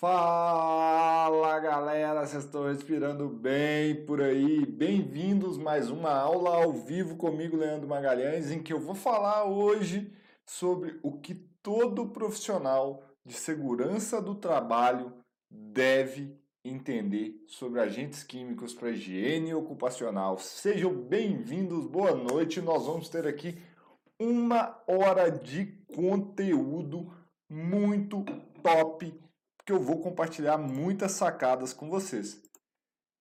Fala galera, vocês estão respirando bem por aí? Bem-vindos mais uma aula ao vivo comigo, Leandro Magalhães, em que eu vou falar hoje sobre o que todo profissional de segurança do trabalho deve entender sobre agentes químicos para higiene ocupacional. Sejam bem-vindos, boa noite. Nós vamos ter aqui uma hora de conteúdo muito top que eu vou compartilhar muitas sacadas com vocês.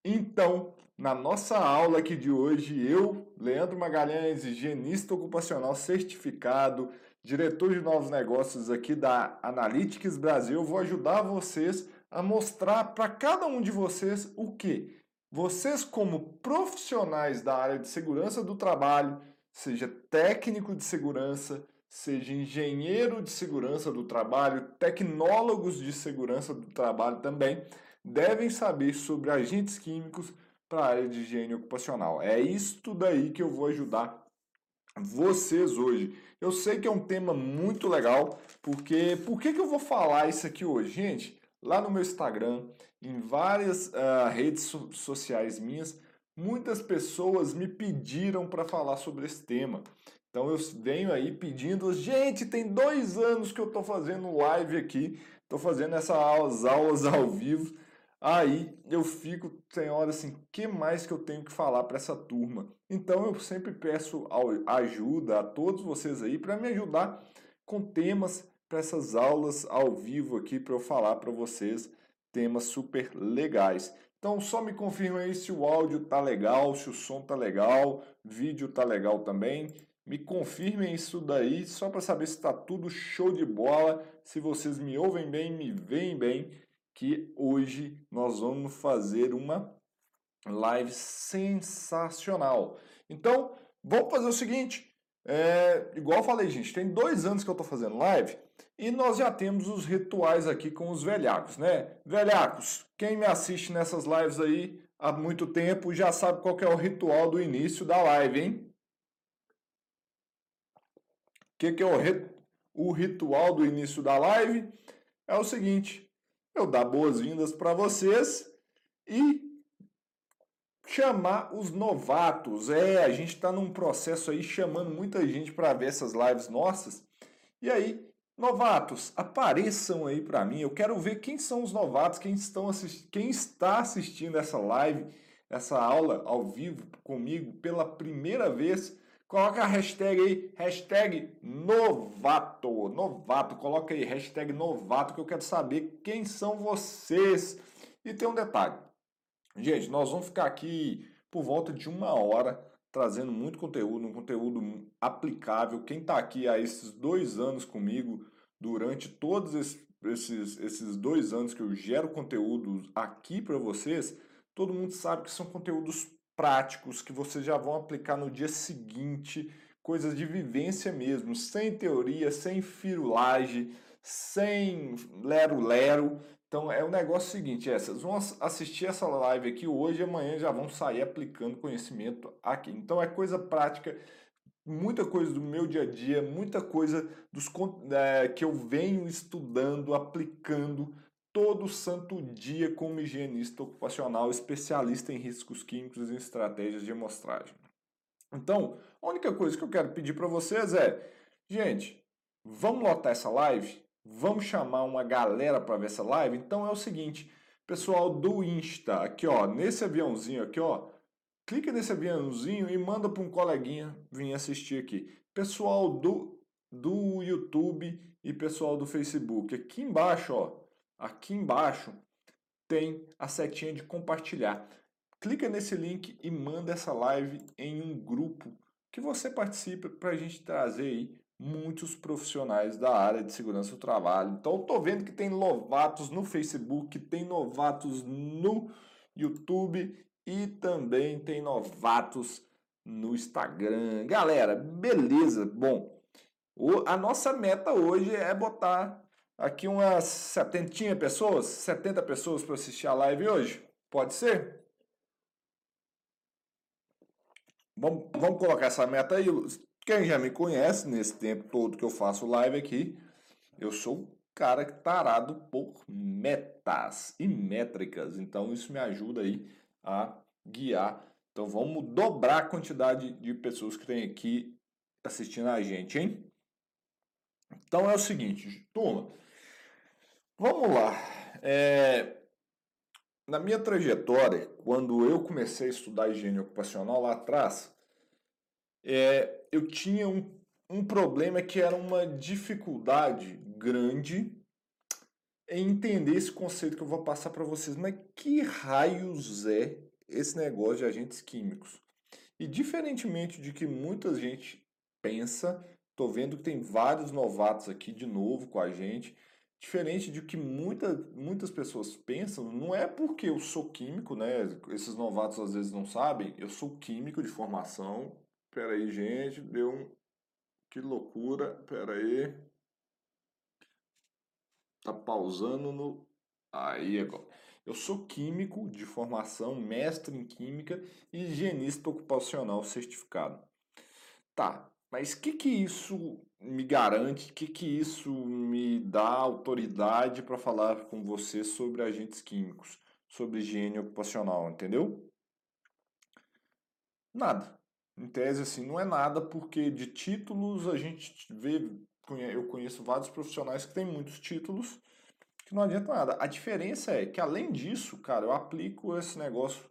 Então, na nossa aula aqui de hoje, eu, Leandro Magalhães, higienista ocupacional certificado, diretor de novos negócios aqui da Analytics Brasil, vou ajudar vocês a mostrar para cada um de vocês o que vocês como profissionais da área de segurança do trabalho, seja técnico de segurança, seja engenheiro de segurança do trabalho, tecnólogos de segurança do trabalho também, devem saber sobre agentes químicos para a área de higiene ocupacional. É isto daí que eu vou ajudar vocês hoje. Eu sei que é um tema muito legal, porque por que, que eu vou falar isso aqui hoje? Gente, lá no meu Instagram, em várias uh, redes so sociais minhas, muitas pessoas me pediram para falar sobre esse tema. Então eu venho aí pedindo, gente, tem dois anos que eu estou fazendo live aqui, estou fazendo essas aulas, aulas ao vivo. Aí eu fico, tem hora assim, que mais que eu tenho que falar para essa turma? Então eu sempre peço ajuda a todos vocês aí para me ajudar com temas para essas aulas ao vivo aqui para eu falar para vocês temas super legais. Então só me confirma aí se o áudio tá legal, se o som tá legal, vídeo tá legal também. Me confirmem isso daí, só para saber se está tudo show de bola, se vocês me ouvem bem, me veem bem, que hoje nós vamos fazer uma live sensacional. Então, vamos fazer o seguinte, é, igual falei, gente, tem dois anos que eu estou fazendo live e nós já temos os rituais aqui com os velhacos, né? Velhacos, quem me assiste nessas lives aí há muito tempo já sabe qual é o ritual do início da live, hein? Que, que é o, o ritual do início da live? É o seguinte: eu dar boas-vindas para vocês e chamar os novatos. É, a gente está num processo aí chamando muita gente para ver essas lives nossas. E aí, novatos, apareçam aí para mim. Eu quero ver quem são os novatos, quem, estão assist... quem está assistindo essa live, essa aula ao vivo comigo pela primeira vez. Coloca a hashtag aí, hashtag novato, novato, coloca aí, hashtag novato, que eu quero saber quem são vocês. E tem um detalhe, gente, nós vamos ficar aqui por volta de uma hora, trazendo muito conteúdo, um conteúdo aplicável. Quem está aqui há esses dois anos comigo, durante todos esses, esses dois anos que eu gero conteúdo aqui para vocês, todo mundo sabe que são conteúdos práticos que vocês já vão aplicar no dia seguinte, coisas de vivência mesmo, sem teoria, sem firulagem, sem lero-lero. Então é o negócio seguinte, é, vão assistir essa live aqui hoje e amanhã já vão sair aplicando conhecimento aqui. Então é coisa prática, muita coisa do meu dia a dia, muita coisa dos é, que eu venho estudando, aplicando todo santo dia como higienista ocupacional, especialista em riscos químicos e estratégias de amostragem. Então, a única coisa que eu quero pedir para vocês é, gente, vamos lotar essa live? Vamos chamar uma galera para ver essa live? Então é o seguinte, pessoal do Insta, aqui ó, nesse aviãozinho aqui ó, clica nesse aviãozinho e manda para um coleguinha vir assistir aqui. Pessoal do, do YouTube e pessoal do Facebook, aqui embaixo ó, aqui embaixo tem a setinha de compartilhar. Clica nesse link e manda essa live em um grupo que você participe para a gente trazer aí muitos profissionais da área de segurança do trabalho. Então, estou vendo que tem novatos no Facebook, tem novatos no YouTube e também tem novatos no Instagram. Galera, beleza? Bom, a nossa meta hoje é botar aqui umas 70 pessoas, 70 pessoas para assistir a live hoje? Pode ser? Vamos, vamos colocar essa meta aí. Quem já me conhece nesse tempo todo que eu faço live aqui, eu sou cara tarado por metas e métricas. Então isso me ajuda aí a guiar. Então vamos dobrar a quantidade de pessoas que tem aqui assistindo a gente, hein? Então é o seguinte, turma, vamos lá. É, na minha trajetória, quando eu comecei a estudar higiene ocupacional lá atrás, é, eu tinha um, um problema que era uma dificuldade grande em entender esse conceito que eu vou passar para vocês. Mas que raios é esse negócio de agentes químicos? E diferentemente de que muita gente pensa, tô vendo que tem vários novatos aqui de novo com a gente. Diferente de que muita, muitas pessoas pensam, não é porque eu sou químico, né? Esses novatos às vezes não sabem, eu sou químico de formação. Pera aí, gente, deu um. Que loucura, pera aí. Tá pausando no. Aí agora. Eu sou químico de formação, mestre em química e higienista ocupacional certificado. Tá, mas o que, que isso me garante? O que, que isso me dá autoridade para falar com você sobre agentes químicos, sobre higiene ocupacional, entendeu? Nada. Em tese, assim, não é nada, porque de títulos a gente vê, eu conheço vários profissionais que têm muitos títulos, que não adianta nada. A diferença é que, além disso, cara, eu aplico esse negócio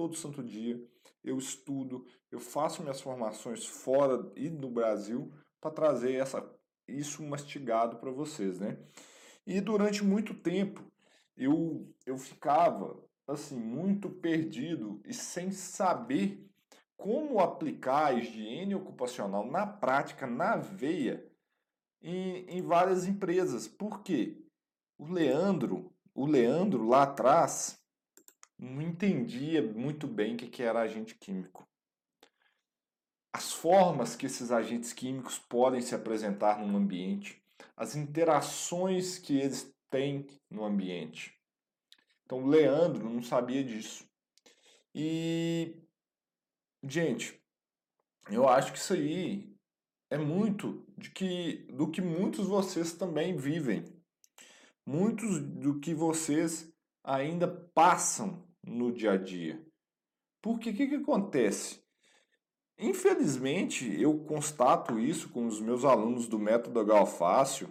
todo santo dia, eu estudo, eu faço minhas formações fora e no Brasil para trazer essa, isso mastigado para vocês, né? E durante muito tempo eu, eu ficava assim muito perdido e sem saber como aplicar a higiene ocupacional na prática, na veia, em, em várias empresas. Por quê? O Leandro, o Leandro lá atrás não entendia muito bem o que era agente químico as formas que esses agentes químicos podem se apresentar no ambiente, as interações que eles têm no ambiente. Então, Leandro não sabia disso. E, gente, eu acho que isso aí é muito de que, do que muitos de vocês também vivem. Muitos do que vocês ainda passam no dia a dia. Porque o que, que acontece? Infelizmente, eu constato isso com os meus alunos do método Galfácio.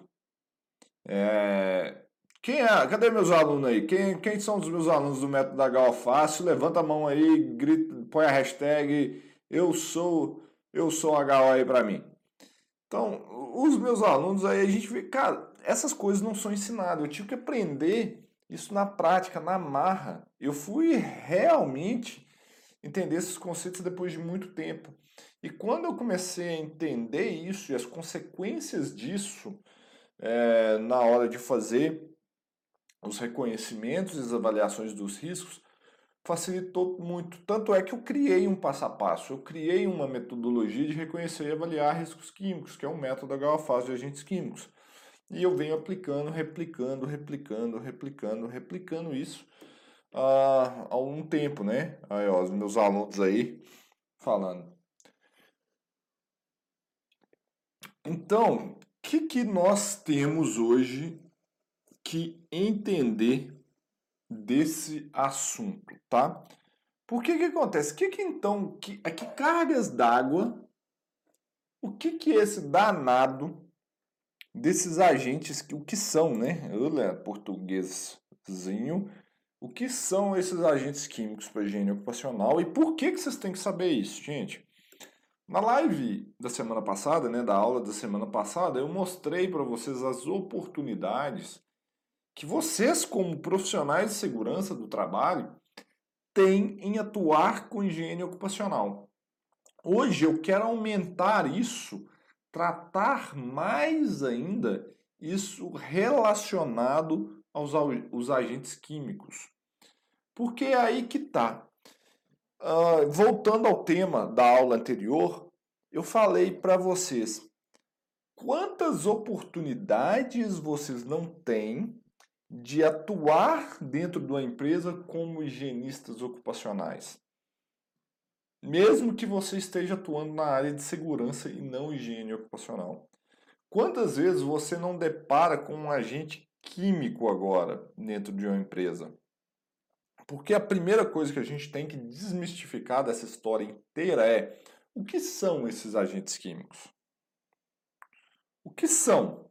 É... Quem é? Cadê meus alunos aí? Quem, quem são os meus alunos do método Galfácio? Levanta a mão aí, grita, põe a hashtag eu sou eu sou HO aí para mim. Então, os meus alunos aí, a gente vê, cara, essas coisas não são ensinadas. Eu tive que aprender isso na prática, na marra. Eu fui realmente entender esses conceitos depois de muito tempo. E quando eu comecei a entender isso e as consequências disso é, na hora de fazer os reconhecimentos e as avaliações dos riscos, facilitou muito. Tanto é que eu criei um passo a passo, eu criei uma metodologia de reconhecer e avaliar riscos químicos, que é um método HFAS de agentes químicos. E eu venho aplicando, replicando, replicando, replicando, replicando isso há, há um tempo, né? Aí, ó, os meus alunos aí falando. Então, o que, que nós temos hoje que entender desse assunto, tá? Por que que acontece? Que que então, que, que cargas d'água, o que que esse danado desses agentes, o que são, né? Olha, portuguêszinho, o que são esses agentes químicos para higiene ocupacional e por que, que vocês têm que saber isso, gente? Na live da semana passada, né, da aula da semana passada, eu mostrei para vocês as oportunidades que vocês, como profissionais de segurança do trabalho, têm em atuar com higiene ocupacional. Hoje eu quero aumentar isso, tratar mais ainda isso relacionado aos, aos agentes químicos. Porque é aí que está. Uh, ah, voltando ao tema da aula anterior, eu falei para vocês quantas oportunidades vocês não têm de atuar dentro de uma empresa como higienistas ocupacionais. Mesmo que você esteja atuando na área de segurança e não higiene ocupacional. Quantas vezes você não depara com um agente químico agora dentro de uma empresa? Porque a primeira coisa que a gente tem que desmistificar dessa história inteira é o que são esses agentes químicos? O que são?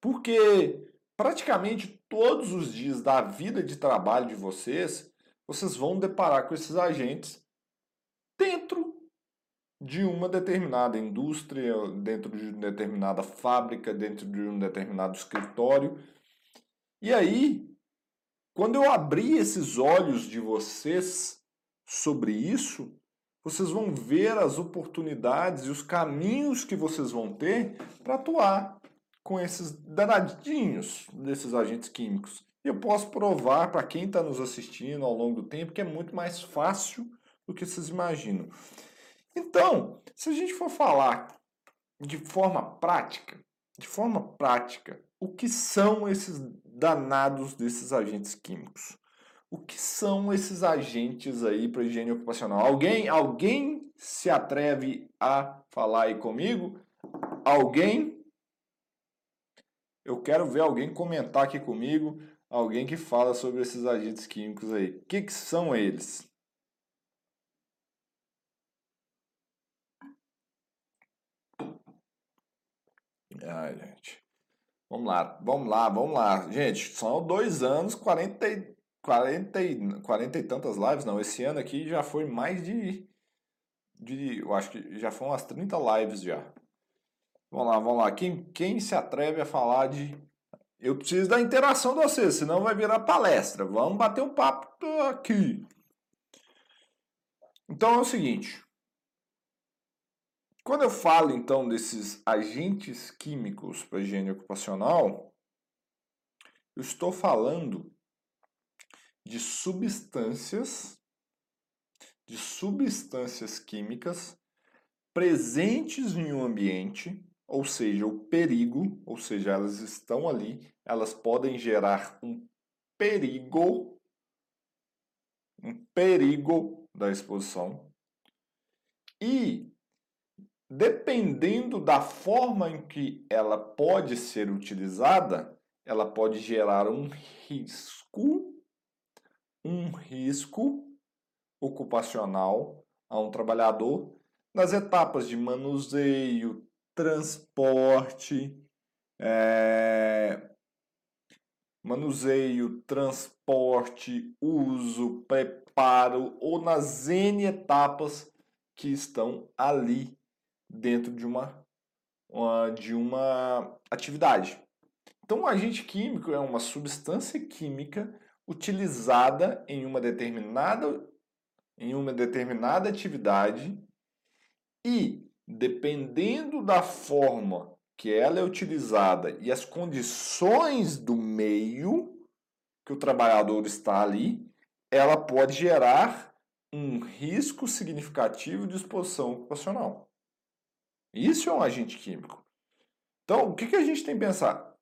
Porque praticamente todos os dias da vida de trabalho de vocês, vocês vão deparar com esses agentes dentro de uma determinada indústria, dentro de uma determinada fábrica, dentro de um determinado escritório. E aí, quando eu abrir esses olhos de vocês sobre isso, vocês vão ver as oportunidades e os caminhos que vocês vão ter para atuar com esses danadinhos desses agentes químicos. E eu posso provar para quem está nos assistindo ao longo do tempo que é muito mais fácil do que vocês imaginam. Então, se a gente for falar de forma prática, de forma prática, o que são esses danados desses agentes químicos? O que são esses agentes aí para higiene ocupacional? Alguém, alguém se atreve a falar aí comigo? Alguém? Eu quero ver alguém comentar aqui comigo, alguém que fala sobre esses agentes químicos aí. O que, que são eles? Ai, gente. Vamos lá, vamos lá, vamos lá. Gente, são dois anos, 40, 40, 40 e tantas lives, não. Esse ano aqui já foi mais de, de. Eu acho que já foram umas 30 lives já. Vamos lá, vamos lá. Quem, quem se atreve a falar de. Eu preciso da interação de vocês, senão vai virar palestra. Vamos bater um papo aqui. Então é o seguinte. Quando eu falo então desses agentes químicos para higiene ocupacional, eu estou falando de substâncias de substâncias químicas presentes em um ambiente, ou seja, o perigo, ou seja, elas estão ali, elas podem gerar um perigo, um perigo da exposição. E dependendo da forma em que ela pode ser utilizada, ela pode gerar um risco, um risco ocupacional a um trabalhador nas etapas de manuseio, transporte, é, manuseio, transporte, uso, preparo ou nas N etapas que estão ali dentro de uma, uma, de uma atividade. Então, um agente químico é uma substância química utilizada em uma determinada, em uma determinada atividade e, dependendo da forma que ela é utilizada e as condições do meio que o trabalhador está ali, ela pode gerar um risco significativo de exposição ocupacional. Isso é um agente químico. Então, o que, a gente tem que pensar?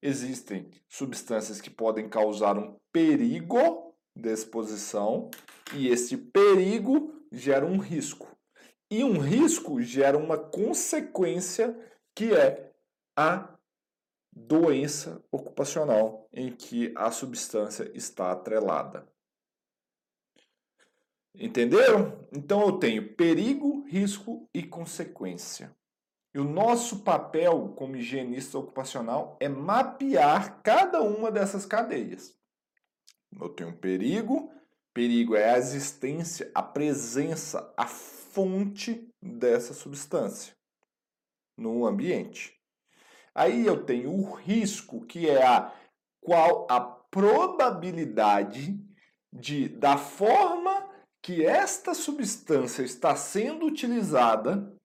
Existem substâncias que podem causar um perigo de exposição e esse perigo gera um risco. E um risco gera uma consequência que é a doença ocupacional em que a substância está atrelada. Entenderam? Então eu tenho perigo, risco e consequência. E o nosso papel como higienista ocupacional é mapear cada uma dessas cadeias. Eu tenho perigo, perigo é a existência, a presença, a fonte dessa substância no ambiente. Aí eu tenho o risco, que é a qual a probabilidade de da forma que esta substância está sendo utilizada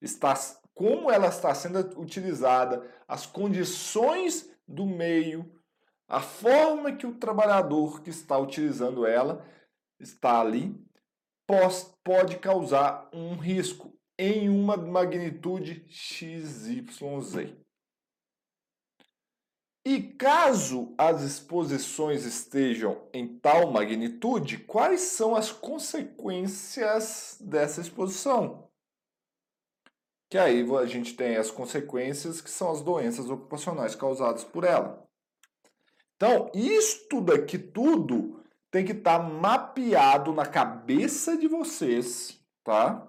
está, como ela está sendo utilizada, as condições do meio, a forma que o trabalhador que está utilizando ela está ali, pode causar um risco em uma magnitude XYZ. E caso as exposições estejam em tal magnitude, quais são as consequências dessa exposição? que aí a gente tem as consequências que são as doenças ocupacionais causadas por ela. Então, isto daqui tudo tem que estar tá mapeado na cabeça de vocês, tá?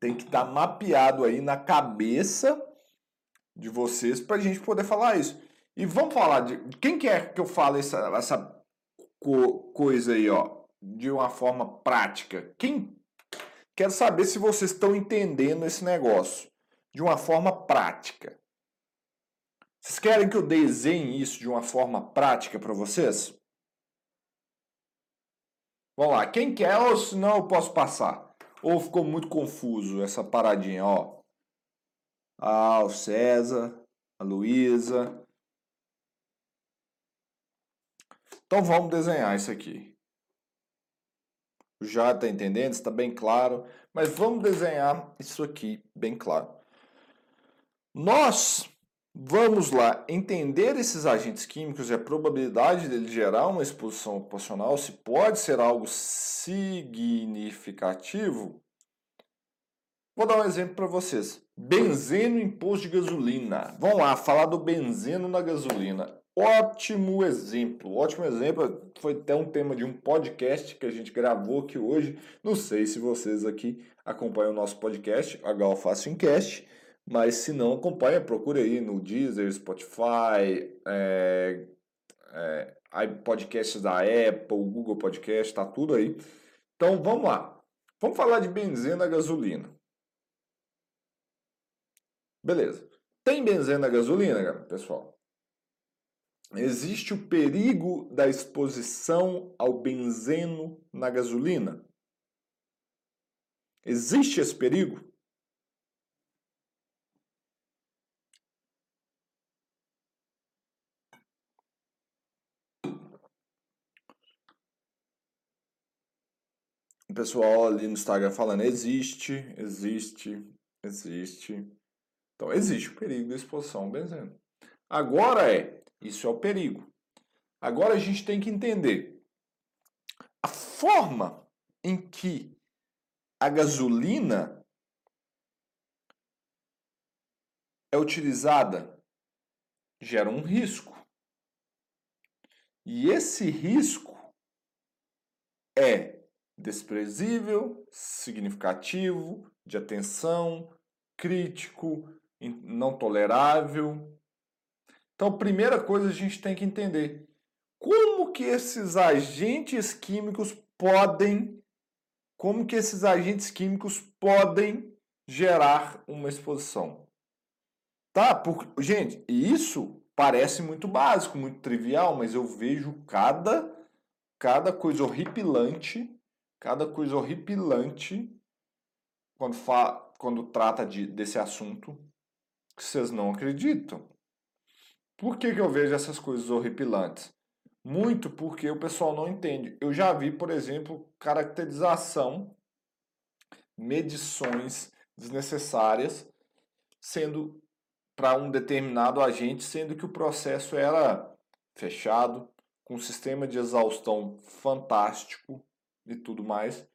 Tem que estar tá mapeado aí na cabeça de vocês para a gente poder falar isso. E vamos falar de quem quer que eu fale essa, essa co coisa aí, ó, de uma forma prática. Quem quer saber se vocês estão entendendo esse negócio de uma forma prática. Vocês querem que eu desenhe isso de uma forma prática para vocês? Vamos lá, quem quer ou senão eu posso passar? Ou ficou muito confuso essa paradinha, ó. Ah, o César, a Luísa. Então vamos desenhar isso aqui. Já está entendendo? Está bem claro? Mas vamos desenhar isso aqui bem claro. Nós Vamos lá, entender esses agentes químicos e a probabilidade dele gerar uma exposição ocupacional, se pode ser algo significativo. Vou dar um exemplo para vocês. Benzeno em posto de gasolina. Vamos lá, falar do benzeno na gasolina. Ótimo exemplo, ótimo exemplo. Foi até um tema de um podcast que a gente gravou aqui hoje. Não sei se vocês aqui acompanham o nosso podcast, H Cast. Mas se não, acompanha, procure aí no Deezer, Spotify, é, é, podcasts da Apple, Google Podcast, tá tudo aí. Então vamos lá. Vamos falar de benzena gasolina. Beleza. Tem benzena gasolina, pessoal? Existe o perigo da exposição ao benzeno na gasolina? Existe esse perigo? Pessoal ali no Instagram falando existe, existe, existe. Então existe o perigo da exposição ao benzeno. Agora é, isso é o perigo. Agora a gente tem que entender a forma em que a gasolina é utilizada gera um risco. E esse risco é desprezível, significativo, de atenção, crítico, não tolerável. Então, primeira coisa a gente tem que entender como que esses agentes químicos podem como que esses agentes químicos podem gerar uma exposição. Tá? Por, gente, isso parece muito básico, muito trivial, mas eu vejo cada cada coisa horripilante cada coisa horripilante quando, fa quando trata de, desse assunto que vocês não acreditam. Por que, que eu vejo essas coisas horripilantes? Muito porque o pessoal não entende. Eu já vi, por exemplo, caracterização, medições desnecessárias sendo para um determinado agente, sendo que o processo era fechado, com um sistema de exaustão fantástico, e tudo mais.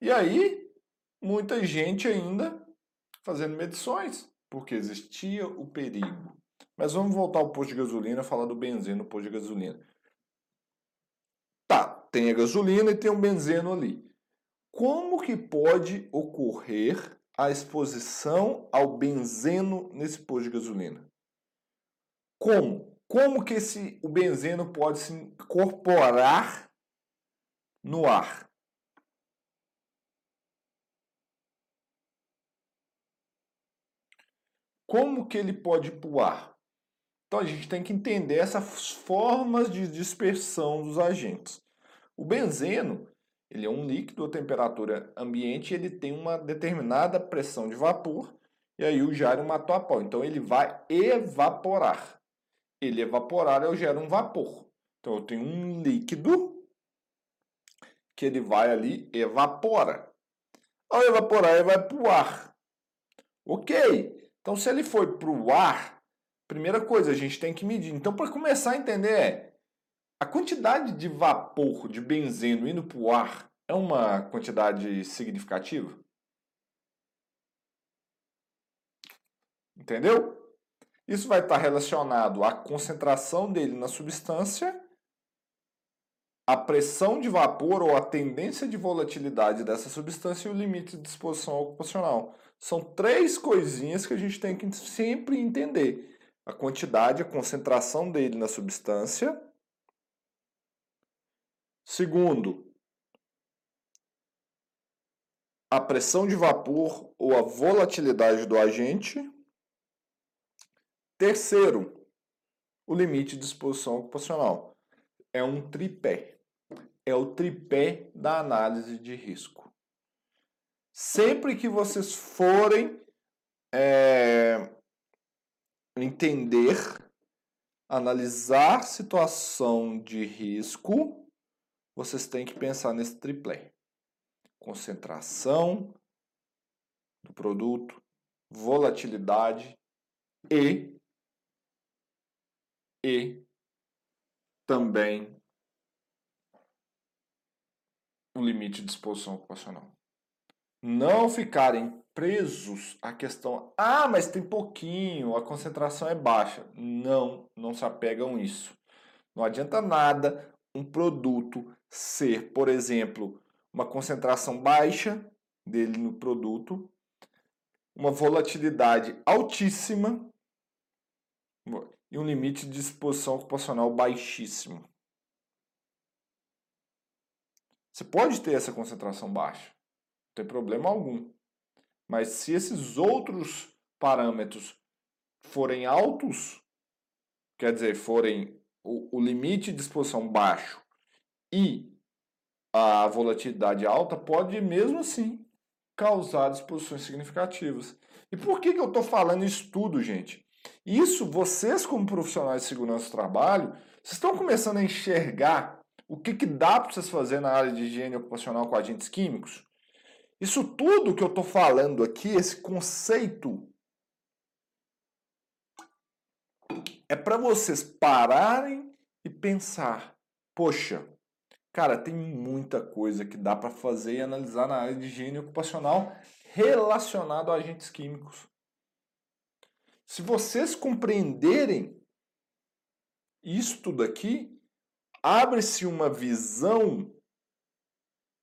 E aí, muita gente ainda fazendo medições, porque existia o perigo. Mas vamos voltar ao posto de gasolina, falar do benzeno no posto de gasolina. Tá, tem a gasolina e tem um benzeno ali. Como que pode ocorrer a exposição ao benzeno nesse posto de gasolina? Como? Como que esse, o benzeno pode se incorporar no ar. Como que ele pode ir para o ar? Então a gente tem que entender essas formas de dispersão dos agentes. O benzeno, ele é um líquido a temperatura ambiente, ele tem uma determinada pressão de vapor, e aí o jário matou a pau. Então ele vai evaporar. Ele evaporar, eu gero um vapor. Então eu tenho um líquido que ele vai ali evapora. Ao evaporar, ele vai para o ar. Ok. Então, se ele foi para o ar, primeira coisa a gente tem que medir. Então, para começar a entender, a quantidade de vapor de benzeno indo para o ar é uma quantidade significativa? Entendeu? Isso vai estar relacionado à concentração dele na substância, a pressão de vapor ou a tendência de volatilidade dessa substância e o limite de disposição ocupacional. São três coisinhas que a gente tem que sempre entender: a quantidade, a concentração dele na substância. Segundo, a pressão de vapor ou a volatilidade do agente. Terceiro, o limite de exposição ocupacional. É um tripé. É o tripé da análise de risco. Sempre que vocês forem é, entender, analisar situação de risco, vocês têm que pensar nesse tripé. Concentração do produto, volatilidade e e também o limite de exposição ocupacional. Não ficarem presos à questão, ah, mas tem pouquinho, a concentração é baixa. Não, não se apegam a isso. Não adianta nada um produto ser, por exemplo, uma concentração baixa dele no produto, uma volatilidade altíssima e um limite de exposição ocupacional baixíssimo. Você pode ter essa concentração baixa, não tem problema algum. Mas se esses outros parâmetros forem altos, quer dizer, forem o, o limite de exposição baixo e a volatilidade alta, pode mesmo assim causar exposições significativas. E por que, que eu estou falando isso tudo, gente? Isso, vocês como profissionais de segurança do trabalho, vocês estão começando a enxergar o que, que dá para vocês fazer na área de higiene ocupacional com agentes químicos? Isso tudo que eu estou falando aqui, esse conceito, é para vocês pararem e pensar: poxa, cara, tem muita coisa que dá para fazer e analisar na área de higiene ocupacional relacionado a agentes químicos. Se vocês compreenderem isso tudo aqui, abre-se uma visão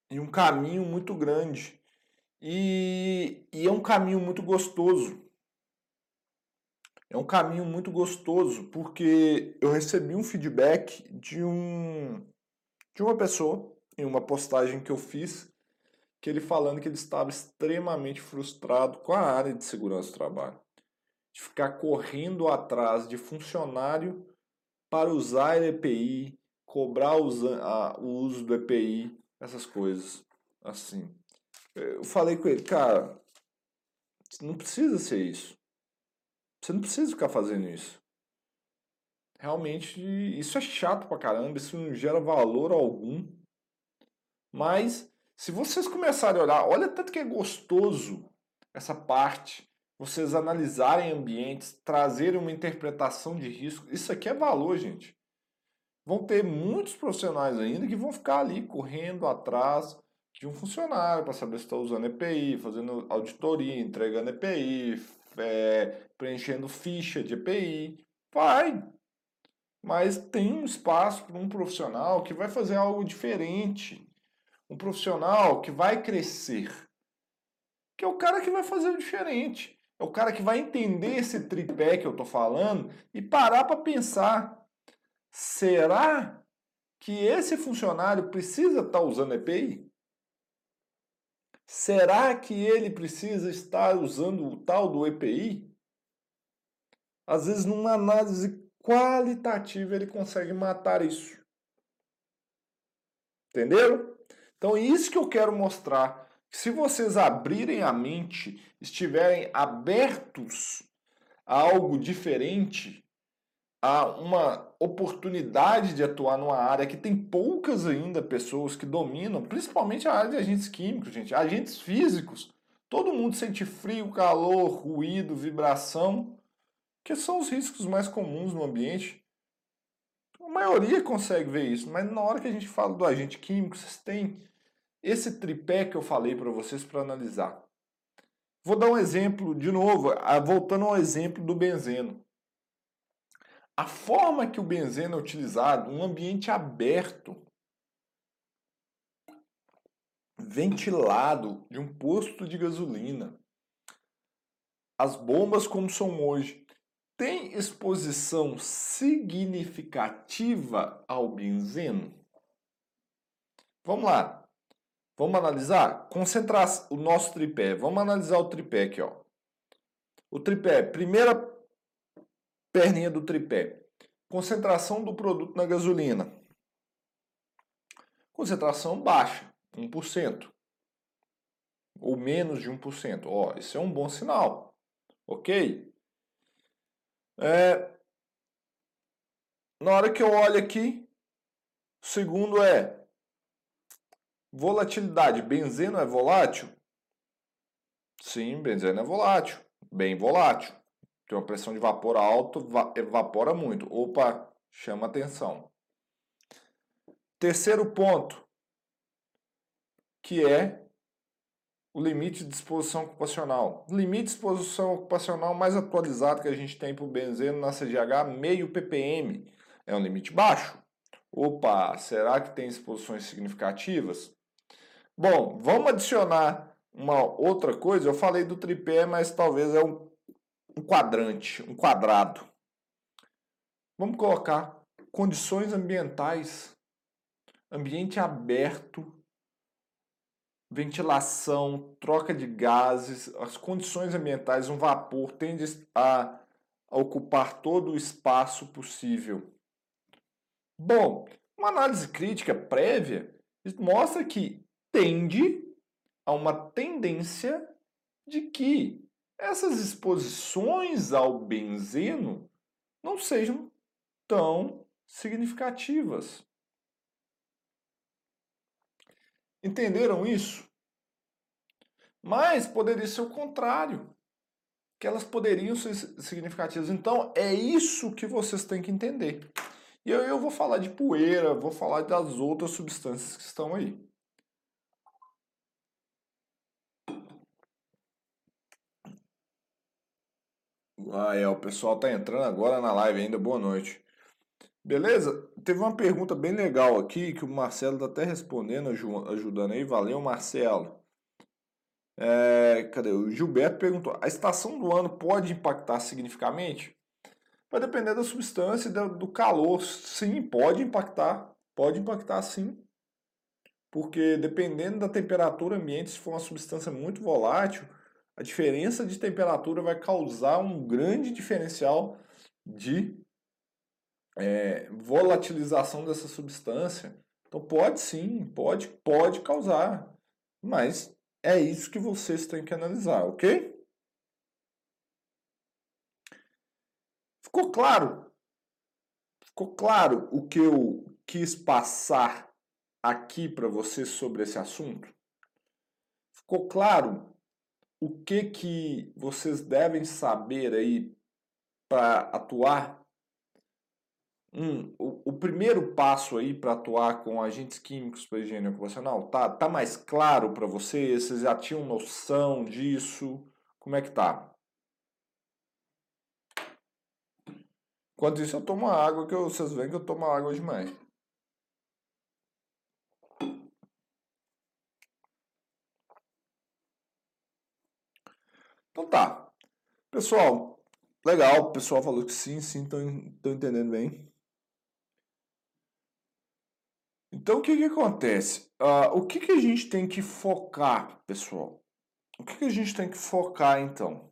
e um caminho muito grande. E, e, é um caminho muito gostoso. É um caminho muito gostoso porque eu recebi um feedback de um de uma pessoa em uma postagem que eu fiz que ele falando que ele estava extremamente frustrado com a área de segurança do trabalho de ficar correndo atrás de funcionário para usar EPI, cobrar o uso do EPI, essas coisas. Assim. Eu falei com ele, cara, não precisa ser isso. Você não precisa ficar fazendo isso. Realmente, isso é chato pra caramba, isso não gera valor algum. Mas, se vocês começarem a olhar, olha tanto que é gostoso essa parte vocês analisarem ambientes, trazerem uma interpretação de risco. Isso aqui é valor, gente. Vão ter muitos profissionais ainda que vão ficar ali correndo atrás de um funcionário para saber se está usando EPI, fazendo auditoria, entregando EPI, é, preenchendo ficha de EPI. Vai! Mas tem um espaço para um profissional que vai fazer algo diferente. Um profissional que vai crescer. Que é o cara que vai fazer o diferente. É o cara que vai entender esse tripé que eu estou falando e parar para pensar: será que esse funcionário precisa estar tá usando EPI? Será que ele precisa estar usando o tal do EPI? Às vezes, numa análise qualitativa, ele consegue matar isso. Entenderam? Então, é isso que eu quero mostrar se vocês abrirem a mente, estiverem abertos a algo diferente, a uma oportunidade de atuar numa área que tem poucas ainda pessoas que dominam, principalmente a área de agentes químicos, gente, agentes físicos. Todo mundo sente frio, calor, ruído, vibração, que são os riscos mais comuns no ambiente. A maioria consegue ver isso, mas na hora que a gente fala do agente químico, vocês têm esse tripé que eu falei para vocês para analisar. Vou dar um exemplo de novo, voltando ao exemplo do benzeno. A forma que o benzeno é utilizado, um ambiente aberto, ventilado de um posto de gasolina, as bombas como são hoje, tem exposição significativa ao benzeno? Vamos lá. Vamos analisar? Concentrar o nosso tripé. Vamos analisar o tripé aqui, ó. O tripé, primeira perninha do tripé. Concentração do produto na gasolina. Concentração baixa, 1%. Ou menos de 1%. Ó, isso é um bom sinal ok? É, na hora que eu olho aqui, segundo é volatilidade. Benzeno é volátil? Sim, benzeno é volátil, bem volátil. Tem uma pressão de vapor alta, evapora muito. Opa, chama atenção. Terceiro ponto, que é o limite de disposição ocupacional. limite de disposição ocupacional mais atualizado que a gente tem para o benzeno na CGH, meio ppm. É um limite baixo. Opa, será que tem exposições significativas? Bom, vamos adicionar uma outra coisa. Eu falei do tripé, mas talvez é um, um quadrante, um quadrado. Vamos colocar condições ambientais, ambiente aberto ventilação, troca de gases, as condições ambientais, um vapor tende a, ocupar todo o espaço possível. Bom, uma análise crítica prévia mostra que tende a uma tendência de que essas exposições ao benzeno não sejam tão significativas. Entenderam isso? Mas poderia ser o contrário. Que elas poderiam ser significativas. Então, é isso que vocês têm que entender. E eu, eu vou falar de poeira, vou falar das outras substâncias que estão aí. Ah, é, o pessoal tá entrando agora na live ainda. Boa noite. Beleza? Teve uma pergunta bem legal aqui que o Marcelo está até respondendo, ajudando aí. Valeu, Marcelo. É, cadê? O Gilberto perguntou: a estação do ano pode impactar significativamente? Vai depender da substância e do calor. Sim, pode impactar. Pode impactar sim. Porque dependendo da temperatura ambiente, se for uma substância muito volátil, a diferença de temperatura vai causar um grande diferencial de é, volatilização dessa substância. Então pode sim, pode, pode causar, mas é isso que vocês têm que analisar, ok? Ficou claro? Ficou claro o que eu quis passar aqui para vocês sobre esse assunto? Ficou claro o que que vocês devem saber aí para atuar um, o, o, primeiro passo aí para atuar com agentes químicos para higiene ocupacional, tá, tá mais claro para vocês? Vocês já tinham noção disso? Como é que tá? Enquanto isso eu tomo água, que eu, vocês veem que eu tomo água demais. Então tá. Pessoal, legal, o pessoal falou que sim, sim, estão entendendo bem. Então, o que, que acontece? Uh, o que, que a gente tem que focar, pessoal? O que, que a gente tem que focar, então?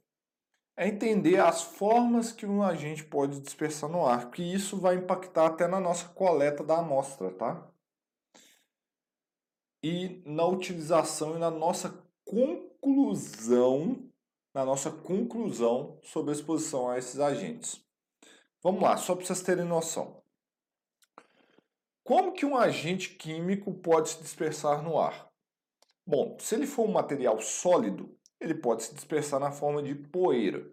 É entender as formas que um agente pode dispersar no ar, que isso vai impactar até na nossa coleta da amostra, tá? E na utilização e na nossa conclusão, na nossa conclusão sobre a exposição a esses agentes. Vamos lá, só para vocês terem noção. Como que um agente químico pode se dispersar no ar? Bom, se ele for um material sólido, ele pode se dispersar na forma de poeira.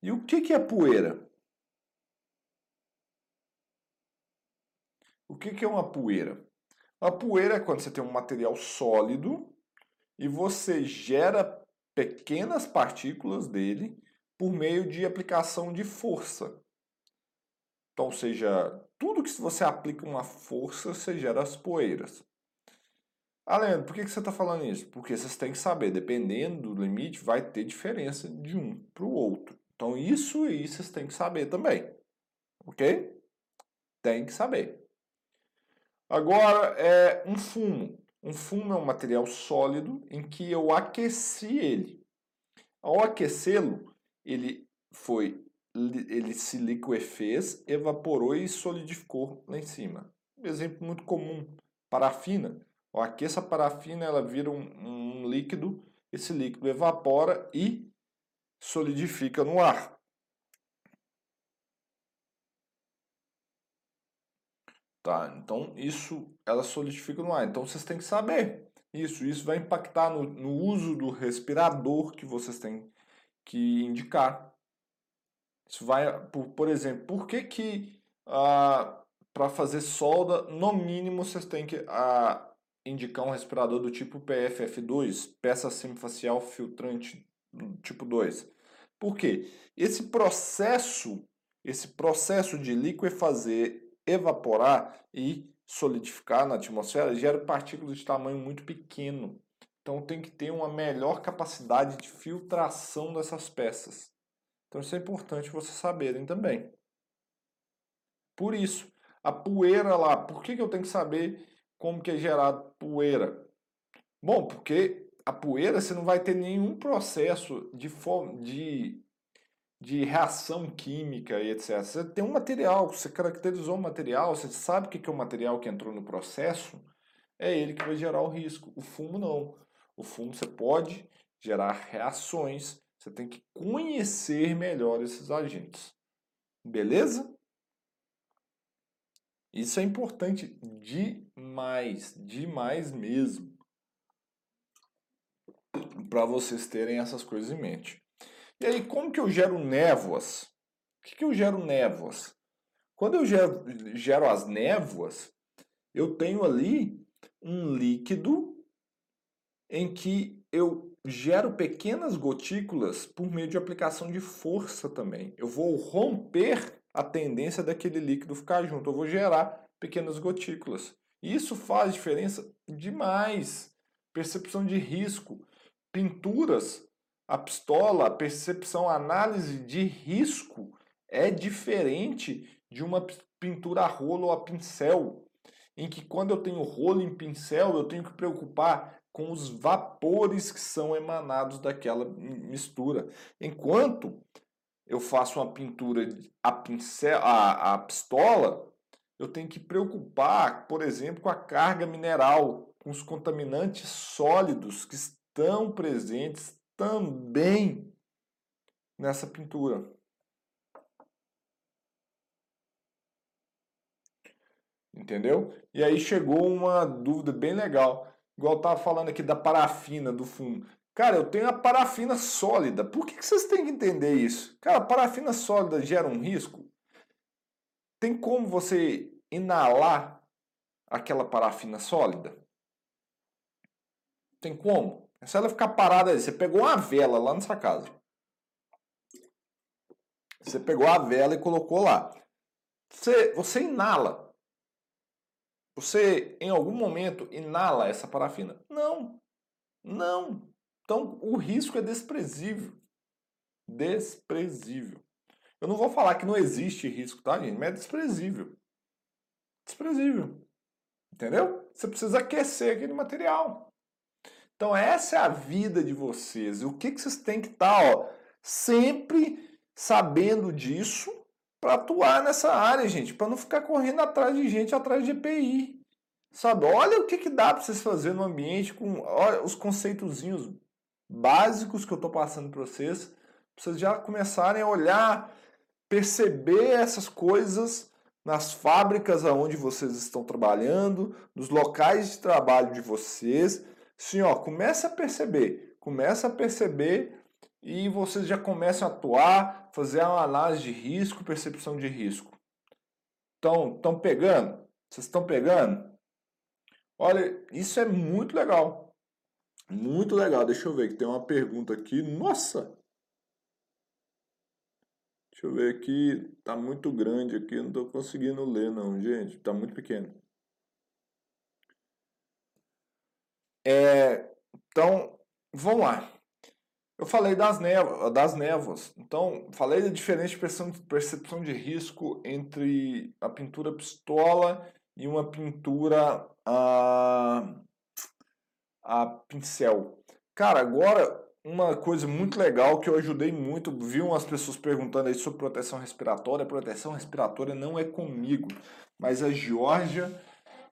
E o que, que é poeira? O que, que é uma poeira? A poeira é quando você tem um material sólido e você gera pequenas partículas dele por meio de aplicação de força. Então, ou seja, tudo que você aplica uma força, você gera as poeiras. Ah, Leandro, por que você está falando isso? Porque vocês têm que saber, dependendo do limite, vai ter diferença de um para o outro. Então, isso aí vocês têm que saber também. Ok? Tem que saber. Agora, é um fumo. Um fumo é um material sólido em que eu aqueci ele. Ao aquecê-lo, ele foi ele se liquefez, evaporou e solidificou lá em cima. Um exemplo muito comum, parafina. Ao aqueça a parafina, ela vira um, um líquido, esse líquido evapora e solidifica no ar. Tá, então isso ela solidifica no ar. Então vocês têm que saber isso. Isso vai impactar no, no uso do respirador que vocês têm que indicar. Isso vai, por, por exemplo, por que que ah, para fazer solda, no mínimo vocês têm que ah, indicar um respirador do tipo PFF2, peça semifacial filtrante tipo 2. Por quê? Esse processo, esse processo de liquefazer, evaporar e solidificar na atmosfera gera partículas de tamanho muito pequeno. Então tem que ter uma melhor capacidade de filtração dessas peças. Então isso é importante vocês saberem também. Por isso, a poeira lá, por que, que eu tenho que saber como que é gerado poeira? Bom, porque a poeira você não vai ter nenhum processo de, de, de reação química e etc. Você tem um material, você caracterizou o material, você sabe o que é o material que entrou no processo, é ele que vai gerar o risco. O fumo não. O fumo você pode gerar reações, você tem que conhecer melhor esses agentes. Beleza? Isso é importante demais, demais mesmo. Para vocês terem essas coisas em mente. E aí, como que eu gero névoas? O que, que eu gero névoas? Quando eu gero, gero as névoas, eu tenho ali um líquido em que eu gero pequenas gotículas por meio de aplicação de força também. Eu vou romper a tendência daquele líquido ficar junto. Eu vou gerar pequenas gotículas. Isso faz diferença demais. Percepção de risco. Pinturas, a pistola, a percepção, a análise de risco é diferente de uma pintura a rolo ou a pincel. Em que quando eu tenho rolo em pincel, eu tenho que preocupar com os vapores que são emanados daquela mistura. Enquanto eu faço uma pintura a pincel, a, a pistola, eu tenho que preocupar, por exemplo, com a carga mineral, com os contaminantes sólidos que estão presentes também nessa pintura. Entendeu? E aí chegou uma dúvida bem legal. Igual eu tava falando aqui da parafina do fumo. Cara, eu tenho a parafina sólida. Por que, que vocês têm que entender isso? Cara, parafina sólida gera um risco? Tem como você inalar aquela parafina sólida? Tem como? É só ela ficar parada aí. Você pegou uma vela lá na sua casa. Você pegou a vela e colocou lá. Você, você inala. Você, em algum momento, inala essa parafina? Não. Não. Então, o risco é desprezível. Desprezível. Eu não vou falar que não existe risco, tá, gente? Mas é desprezível. Desprezível. Entendeu? Você precisa aquecer aquele material. Então, essa é a vida de vocês. O que, que vocês têm que estar, tá, sempre sabendo disso para atuar nessa área, gente, para não ficar correndo atrás de gente atrás de EPI. Sabe? Olha o que, que dá para vocês fazer no ambiente com olha, os conceitozinhos básicos que eu estou passando para vocês, para vocês já começarem a olhar, perceber essas coisas nas fábricas aonde vocês estão trabalhando, nos locais de trabalho de vocês. Sim, ó, começa a perceber, começa a perceber e vocês já começam a atuar, fazer uma análise de risco, percepção de risco. Então, estão pegando? Vocês estão pegando? Olha, isso é muito legal. Muito legal. Deixa eu ver que tem uma pergunta aqui. Nossa! Deixa eu ver aqui. Tá muito grande aqui. Não tô conseguindo ler, não, gente. Tá muito pequeno. É, então, vamos lá. Eu falei das, névoas, das névoas. Então, falei da diferente percepção de risco entre a pintura pistola e uma pintura a, a pincel. Cara, agora uma coisa muito legal que eu ajudei muito, vi umas pessoas perguntando aí sobre proteção respiratória. Proteção respiratória não é comigo, mas a Georgia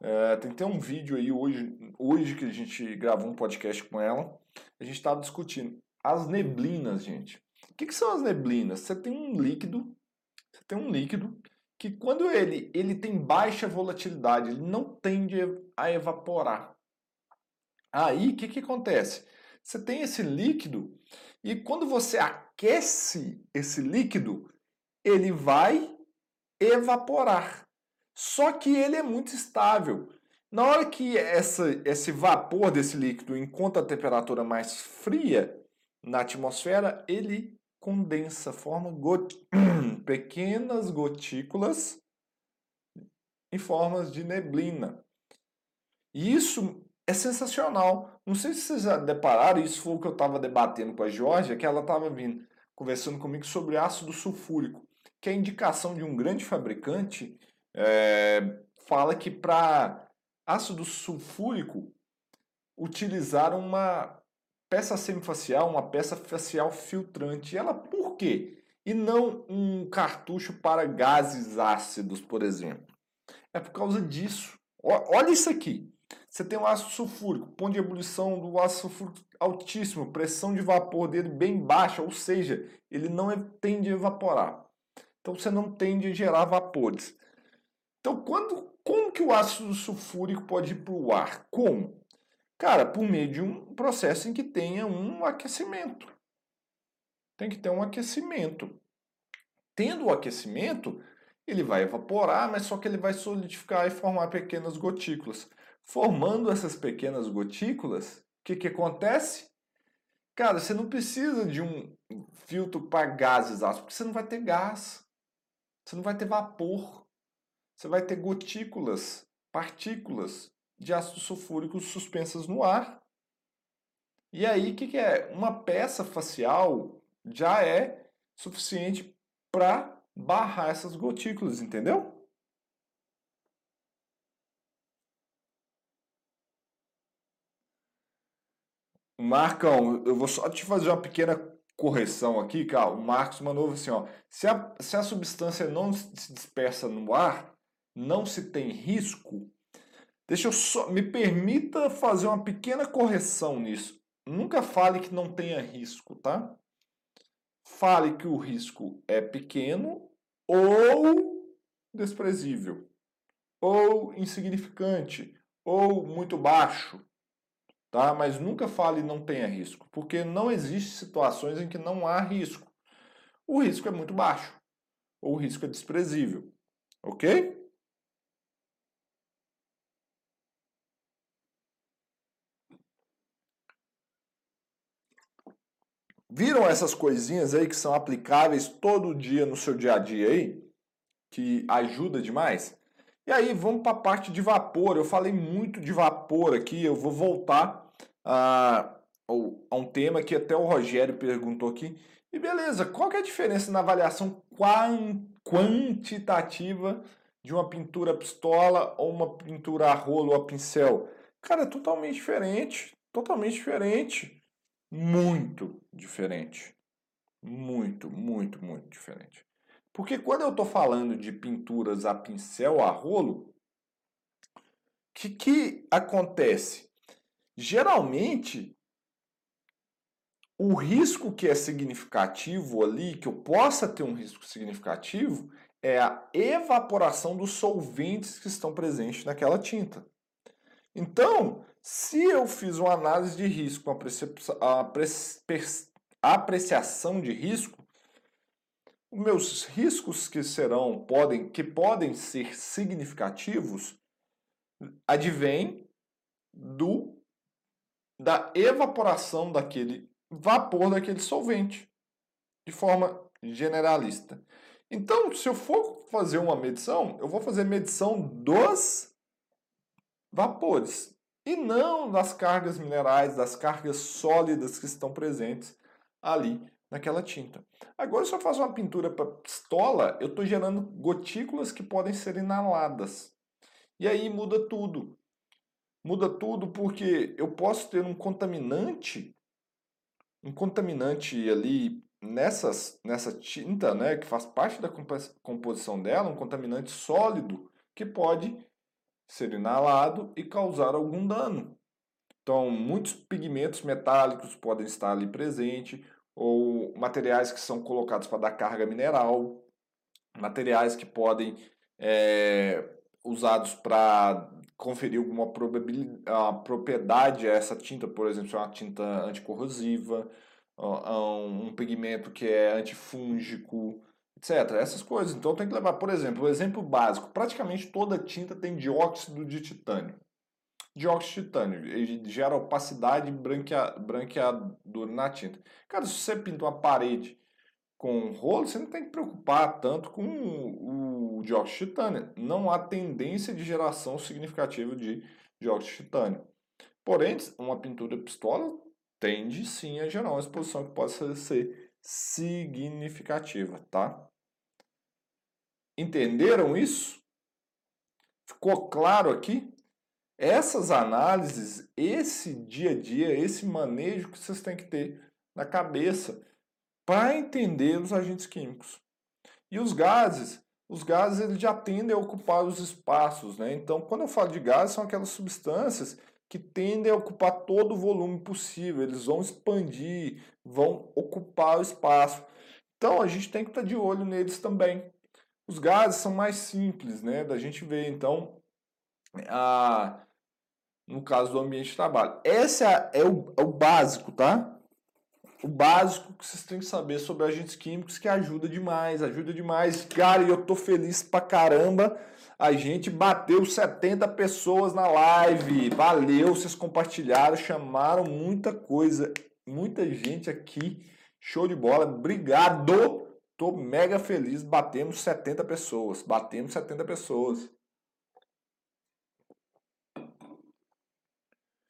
é, tem até um vídeo aí hoje, hoje que a gente gravou um podcast com ela. A gente estava discutindo as neblinas, gente. O que, que são as neblinas? Você tem um líquido, você tem um líquido que quando ele, ele tem baixa volatilidade, ele não tende a evaporar. Aí, o que, que acontece? Você tem esse líquido e quando você aquece esse líquido, ele vai evaporar. Só que ele é muito estável. Na hora que essa, esse vapor desse líquido encontra a temperatura mais fria, na atmosfera, ele condensa, forma got... pequenas gotículas em formas de neblina. E isso é sensacional. Não sei se vocês já depararam, isso foi o que eu estava debatendo com a Georgia, que ela estava vindo conversando comigo sobre ácido sulfúrico, que é a indicação de um grande fabricante é, fala que para ácido sulfúrico utilizar uma peça semifacial, uma peça facial filtrante. Ela por quê? E não um cartucho para gases ácidos, por exemplo. É por causa disso. Olha isso aqui. Você tem um ácido sulfúrico, ponto de ebulição do ácido sulfúrico altíssimo, pressão de vapor dele bem baixa, ou seja, ele não é, tende a evaporar. Então você não tende a gerar vapores. Então, quando, como que o ácido sulfúrico pode ir para o ar? Como? Cara, por meio de um processo em que tenha um aquecimento. Tem que ter um aquecimento. Tendo o aquecimento, ele vai evaporar, mas só que ele vai solidificar e formar pequenas gotículas. Formando essas pequenas gotículas, o que, que acontece? Cara, você não precisa de um filtro para gases ácidos, porque você não vai ter gás. Você não vai ter vapor. Você vai ter gotículas, partículas de ácido sulfúrico suspensas no ar. E aí, o que, que é? Uma peça facial já é suficiente para barrar essas gotículas, entendeu? Marcão, eu vou só te fazer uma pequena correção aqui, cara. O Marcos mandou assim, ó. Se a, se a substância não se dispersa no ar, não se tem risco Deixa eu só. Me permita fazer uma pequena correção nisso. Nunca fale que não tenha risco, tá? Fale que o risco é pequeno ou desprezível, ou insignificante, ou muito baixo, tá? Mas nunca fale não tenha risco, porque não existe situações em que não há risco. O risco é muito baixo, ou o risco é desprezível, ok? Viram essas coisinhas aí que são aplicáveis todo dia no seu dia a dia aí? Que ajuda demais? E aí, vamos para a parte de vapor. Eu falei muito de vapor aqui, eu vou voltar a, a um tema que até o Rogério perguntou aqui. E beleza, qual que é a diferença na avaliação quantitativa de uma pintura pistola ou uma pintura a rolo ou a pincel? Cara, é totalmente diferente, totalmente diferente muito diferente. Muito, muito, muito diferente. Porque quando eu estou falando de pinturas a pincel, a rolo, o que, que acontece? Geralmente, o risco que é significativo ali, que eu possa ter um risco significativo, é a evaporação dos solventes que estão presentes naquela tinta. Então, se eu fiz uma análise de risco, uma apreciação de risco, os meus riscos que serão, podem, que podem ser significativos, advém do da evaporação daquele vapor daquele solvente, de forma generalista. Então, se eu for fazer uma medição, eu vou fazer medição dos vapores e não das cargas minerais, das cargas sólidas que estão presentes ali naquela tinta. Agora, se eu faço uma pintura para pistola, eu estou gerando gotículas que podem ser inaladas. E aí muda tudo. Muda tudo porque eu posso ter um contaminante, um contaminante ali nessas, nessa tinta, né, que faz parte da composição dela, um contaminante sólido que pode ser inalado e causar algum dano. Então, muitos pigmentos metálicos podem estar ali presente, ou materiais que são colocados para dar carga mineral, materiais que podem é, usados para conferir alguma propriedade a essa tinta, por exemplo, se é uma tinta anticorrosiva, um pigmento que é antifúngico, etc. Essas coisas. Então tem que levar, por exemplo, o exemplo básico: praticamente toda tinta tem dióxido de titânio. Dióxido de titânio ele gera opacidade e branqueadura na tinta. Cara, se você pinta uma parede com rolo, você não tem que preocupar tanto com o, o dióxido de titânio. Não há tendência de geração significativa de dióxido de titânio. Porém, uma pintura pistola tende sim a gerar uma exposição que possa ser significativa, tá? Entenderam isso? Ficou claro aqui? Essas análises, esse dia a dia, esse manejo que vocês têm que ter na cabeça para entender os agentes químicos. E os gases, os gases eles já tendem a ocupar os espaços, né? Então, quando eu falo de gases, são aquelas substâncias que tendem a ocupar todo o volume possível, eles vão expandir, vão ocupar o espaço. Então a gente tem que estar de olho neles também. Os gases são mais simples, né, da gente ver. Então, a, no caso do ambiente de trabalho, esse é, é, o, é o básico, tá? O básico que vocês têm que saber sobre agentes químicos que ajuda demais, ajuda demais. Cara, eu tô feliz pra caramba a gente bateu 70 pessoas na live. Valeu, vocês compartilharam, chamaram muita coisa, muita gente aqui. Show de bola. Obrigado. Tô mega feliz. Batemos 70 pessoas. Batemos 70 pessoas.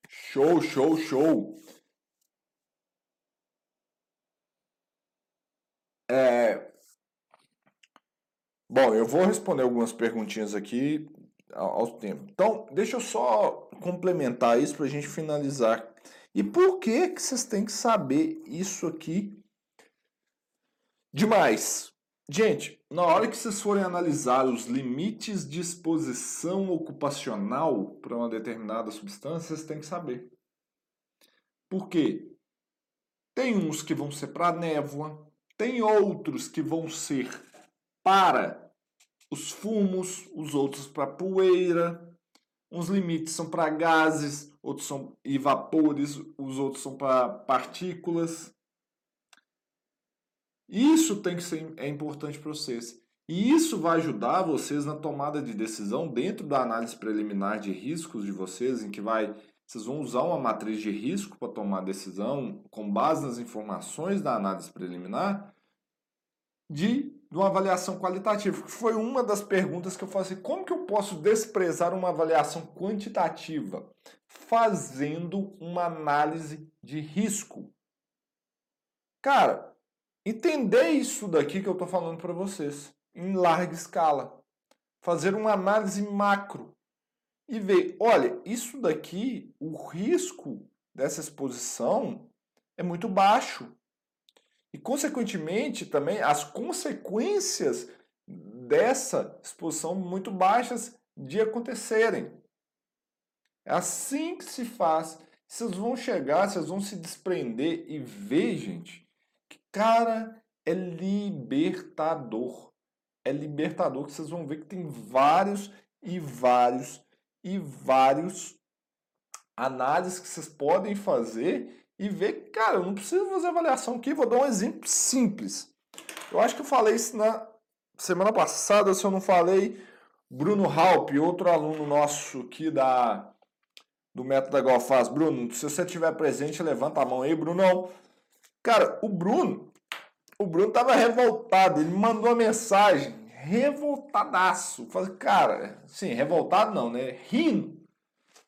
Show, show, show. É, Bom, eu vou responder algumas perguntinhas aqui ao tempo. Então, deixa eu só complementar isso para a gente finalizar. E por que, que vocês têm que saber isso aqui demais? Gente, na hora que vocês forem analisar os limites de exposição ocupacional para uma determinada substância, vocês têm que saber. Por quê? Tem uns que vão ser para névoa, tem outros que vão ser para os fumos, os outros para poeira. Uns limites são para gases, outros são e vapores, os outros são para partículas. Isso tem que ser é importante para vocês. E isso vai ajudar vocês na tomada de decisão dentro da análise preliminar de riscos de vocês, em que vai vocês vão usar uma matriz de risco para tomar decisão com base nas informações da análise preliminar de, de uma avaliação qualitativa, que foi uma das perguntas que eu faço. Como que eu posso desprezar uma avaliação quantitativa? Fazendo uma análise de risco. Cara, entender isso daqui que eu estou falando para vocês, em larga escala. Fazer uma análise macro e ver, olha, isso daqui, o risco dessa exposição é muito baixo. E, consequentemente, também as consequências dessa exposição muito baixas de acontecerem. É assim que se faz. Vocês vão chegar, vocês vão se desprender e ver, gente, que, cara, é libertador. É libertador que vocês vão ver que tem vários e vários e vários análises que vocês podem fazer e ver, cara, eu não preciso fazer avaliação aqui, vou dar um exemplo simples. Eu acho que eu falei isso na semana passada, se eu não falei, Bruno Halp, outro aluno nosso aqui da, do método da faz, Bruno, se você tiver presente, levanta a mão aí, Brunão. Cara, o Bruno, o Bruno tava revoltado, ele mandou uma mensagem, revoltadaço. Falei, cara, sim, revoltado não, né? Rindo.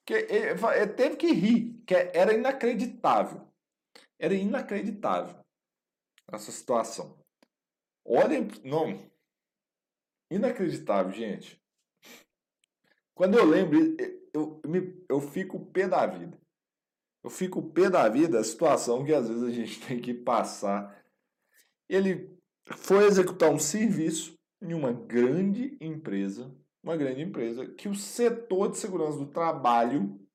Que ele, ele teve que rir, que era inacreditável. Era inacreditável essa situação. Olhem, não. Inacreditável, gente. Quando eu lembro, eu, eu, eu fico pé da vida. Eu fico pé da vida a situação que às vezes a gente tem que passar. Ele foi executar um serviço em uma grande empresa, uma grande empresa, que o setor de segurança do trabalho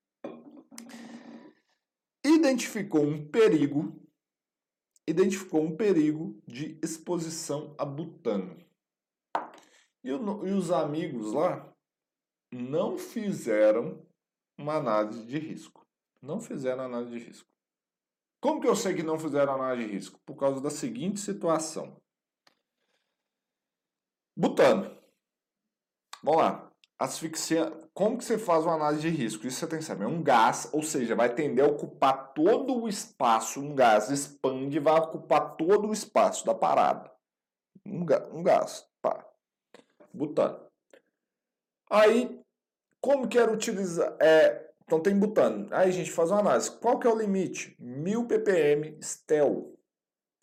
identificou um perigo, identificou um perigo de exposição a butano. E, e os amigos lá não fizeram uma análise de risco. Não fizeram análise de risco. Como que eu sei que não fizeram análise de risco? Por causa da seguinte situação. Butano. Vamos lá. Asfixia. Como que você faz uma análise de risco? Isso você tem que saber. É um gás, ou seja, vai tender a ocupar todo o espaço. Um gás expande e vai ocupar todo o espaço da parada. Um, um gás. Pá. Butano. Aí, como que era utilizar? É, então tem butano. Aí a gente faz uma análise. Qual que é o limite? 1000 ppm STEL.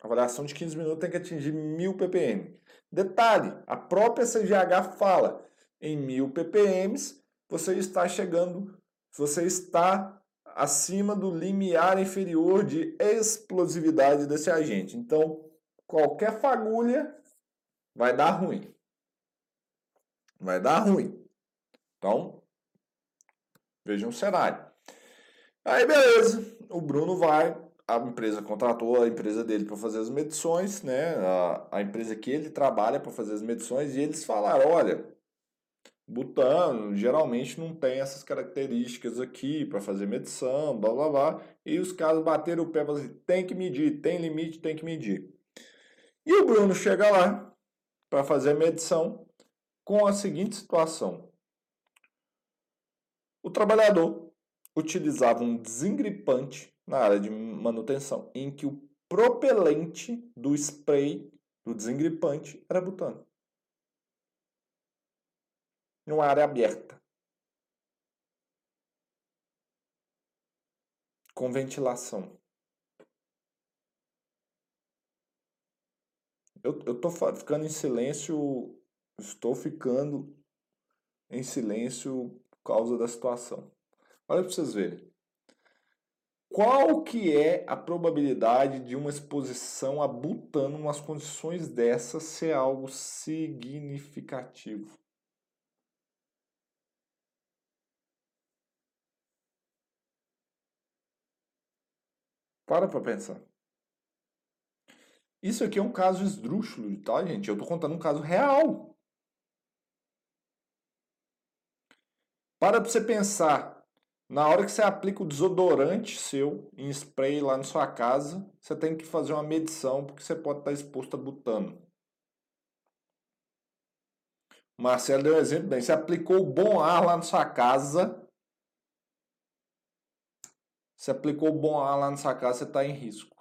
A avaliação de 15 minutos tem que atingir 1000 ppm. Detalhe, a própria CGH fala, em 1000 ppm você está chegando, você está acima do limiar inferior de explosividade desse agente. Então, qualquer fagulha vai dar ruim. Vai dar ruim. Então, vejam o cenário. Aí, beleza. O Bruno vai, a empresa contratou a empresa dele para fazer as medições, né? A, a empresa que ele trabalha para fazer as medições, e eles falaram: olha, butano geralmente não tem essas características aqui para fazer medição, blá blá blá. E os caras bateram o pé e assim, tem que medir, tem limite, tem que medir. E o Bruno chega lá para fazer a medição com a seguinte situação. O trabalhador utilizava um desengripante na área de manutenção, em que o propelente do spray do desengripante era butano. Numa área aberta. Com ventilação. Eu, tô ficando em silêncio. Estou ficando em silêncio por causa da situação. Olha para vocês verem. Qual que é a probabilidade de uma exposição a butano nas condições dessas ser algo significativo? Para para pensar. Isso aqui é um caso esdrúxulo, tá, gente? Eu tô contando um caso real. Para para você pensar. Na hora que você aplica o desodorante seu em spray lá na sua casa, você tem que fazer uma medição porque você pode estar exposto a butano. O Marcelo deu um exemplo bem. Você aplicou o bom ar lá na sua casa. Você aplicou bom ar lá na sua casa, você está em risco.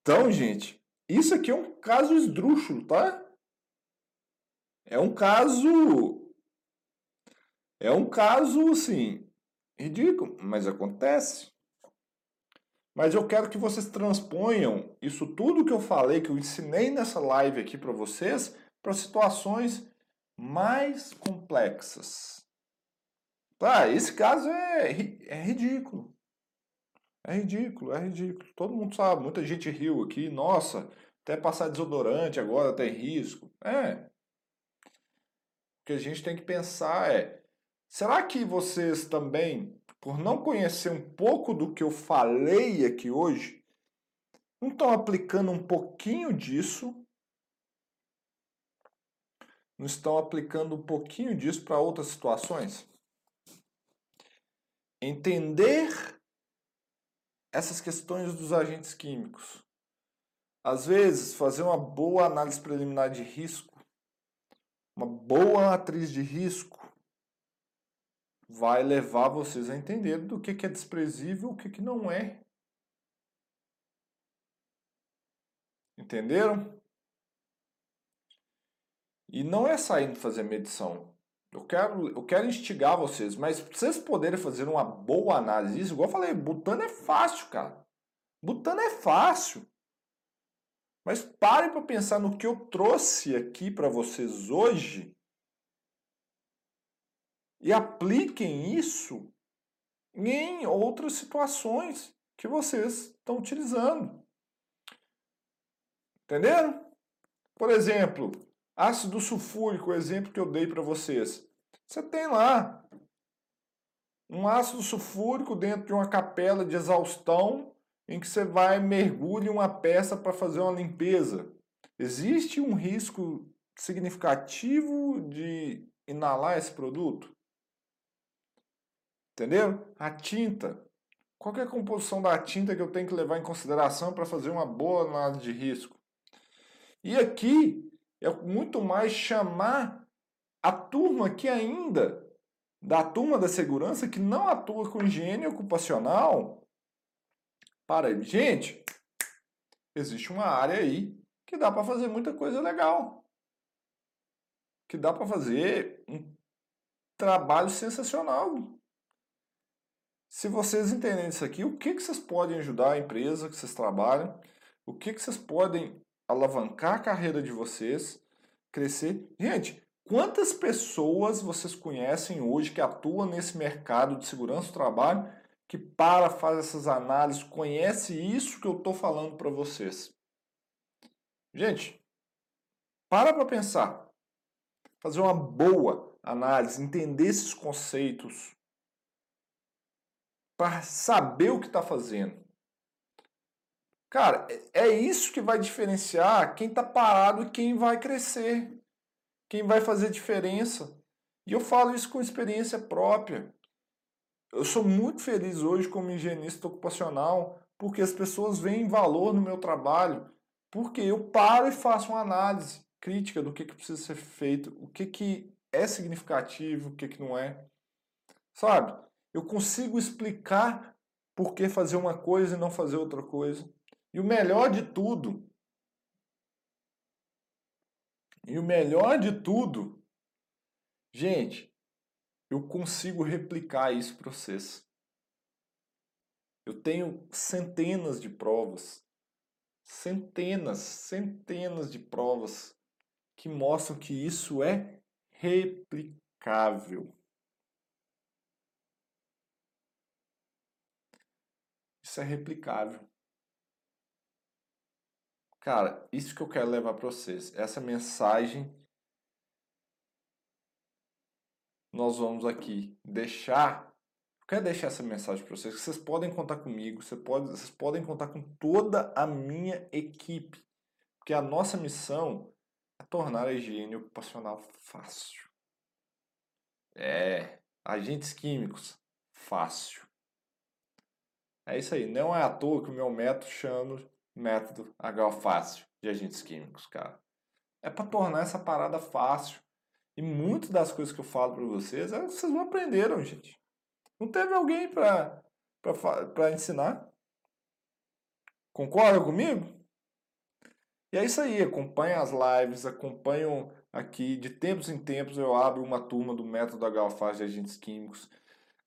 Então, gente, isso aqui é um caso esdrúxulo, tá? É um caso. É um caso, assim, ridículo, mas acontece. Mas eu quero que vocês transponham isso tudo que eu falei, que eu ensinei nessa live aqui para vocês, para situações mais complexas. Tá, esse caso é, é ridículo. É ridículo, é ridículo. Todo mundo sabe, muita gente riu aqui. Nossa, até passar desodorante agora tem risco. É, o que a gente tem que pensar é: será que vocês também, por não conhecer um pouco do que eu falei aqui hoje, não estão aplicando um pouquinho disso? Não estão aplicando um pouquinho disso para outras situações? Entender essas questões dos agentes químicos. Às vezes, fazer uma boa análise preliminar de risco uma boa atriz de risco vai levar vocês a entender do que, é desprezível o que, que não é. Entenderam? E não é saindo fazer medição. Eu quero, eu quero instigar vocês, mas para vocês poderem fazer uma boa análise igual eu falei, botando é fácil, cara. Botando é fácil. Mas parem para pensar no que eu trouxe aqui para vocês hoje e apliquem isso em outras situações que vocês estão utilizando. Entenderam? Por exemplo, ácido sulfúrico, o exemplo que eu dei para vocês. Você tem lá um ácido sulfúrico dentro de uma capela de exaustão em que você vai mergulhar uma peça para fazer uma limpeza. Existe um risco significativo de inalar esse produto? Entendeu? A tinta. Qual é a composição da tinta que eu tenho que levar em consideração para fazer uma boa análise de risco? E aqui é muito mais chamar a turma que ainda, da turma da segurança, que não atua com higiene ocupacional, para, gente, existe uma área aí que dá para fazer muita coisa legal. Que dá para fazer um trabalho sensacional. Se vocês entenderem isso aqui, o que, que vocês podem ajudar a empresa que vocês trabalham, o que, que vocês podem alavancar a carreira de vocês, crescer. Gente, quantas pessoas vocês conhecem hoje que atuam nesse mercado de segurança do trabalho, que para, faz essas análises, conhece isso que eu estou falando para vocês? Gente, para para pensar. Fazer uma boa análise, entender esses conceitos, para saber o que está fazendo. Cara, é, é isso que vai diferenciar quem está parado e quem vai crescer, quem vai fazer diferença. E eu falo isso com experiência própria. Eu sou muito feliz hoje como higienista ocupacional porque as pessoas veem valor no meu trabalho, porque eu paro e faço uma análise crítica do que, que precisa ser feito, o que, que é significativo, o que, que não é. Sabe? Eu consigo explicar por que fazer uma coisa e não fazer outra coisa. E o melhor de tudo, e o melhor de tudo, gente, eu consigo replicar isso para vocês. Eu tenho centenas de provas, centenas, centenas de provas que mostram que isso é replicável. Isso é replicável. Cara, isso que eu quero levar para vocês. Essa mensagem nós vamos aqui deixar. Eu quero deixar essa mensagem para vocês. Que vocês podem contar comigo, vocês podem, vocês podem contar com toda a minha equipe. Porque a nossa missão é tornar a higiene ocupacional fácil. É, agentes químicos, fácil. É isso aí. Não é à toa que o meu método chama método H-fácil de agentes químicos, cara. É para tornar essa parada fácil. E muitas das coisas que eu falo para vocês, é, vocês não aprenderam, gente. Não teve alguém para ensinar. Concorda comigo? E é isso aí. Acompanhe as lives, acompanham aqui. De tempos em tempos eu abro uma turma do método H-fácil de agentes químicos.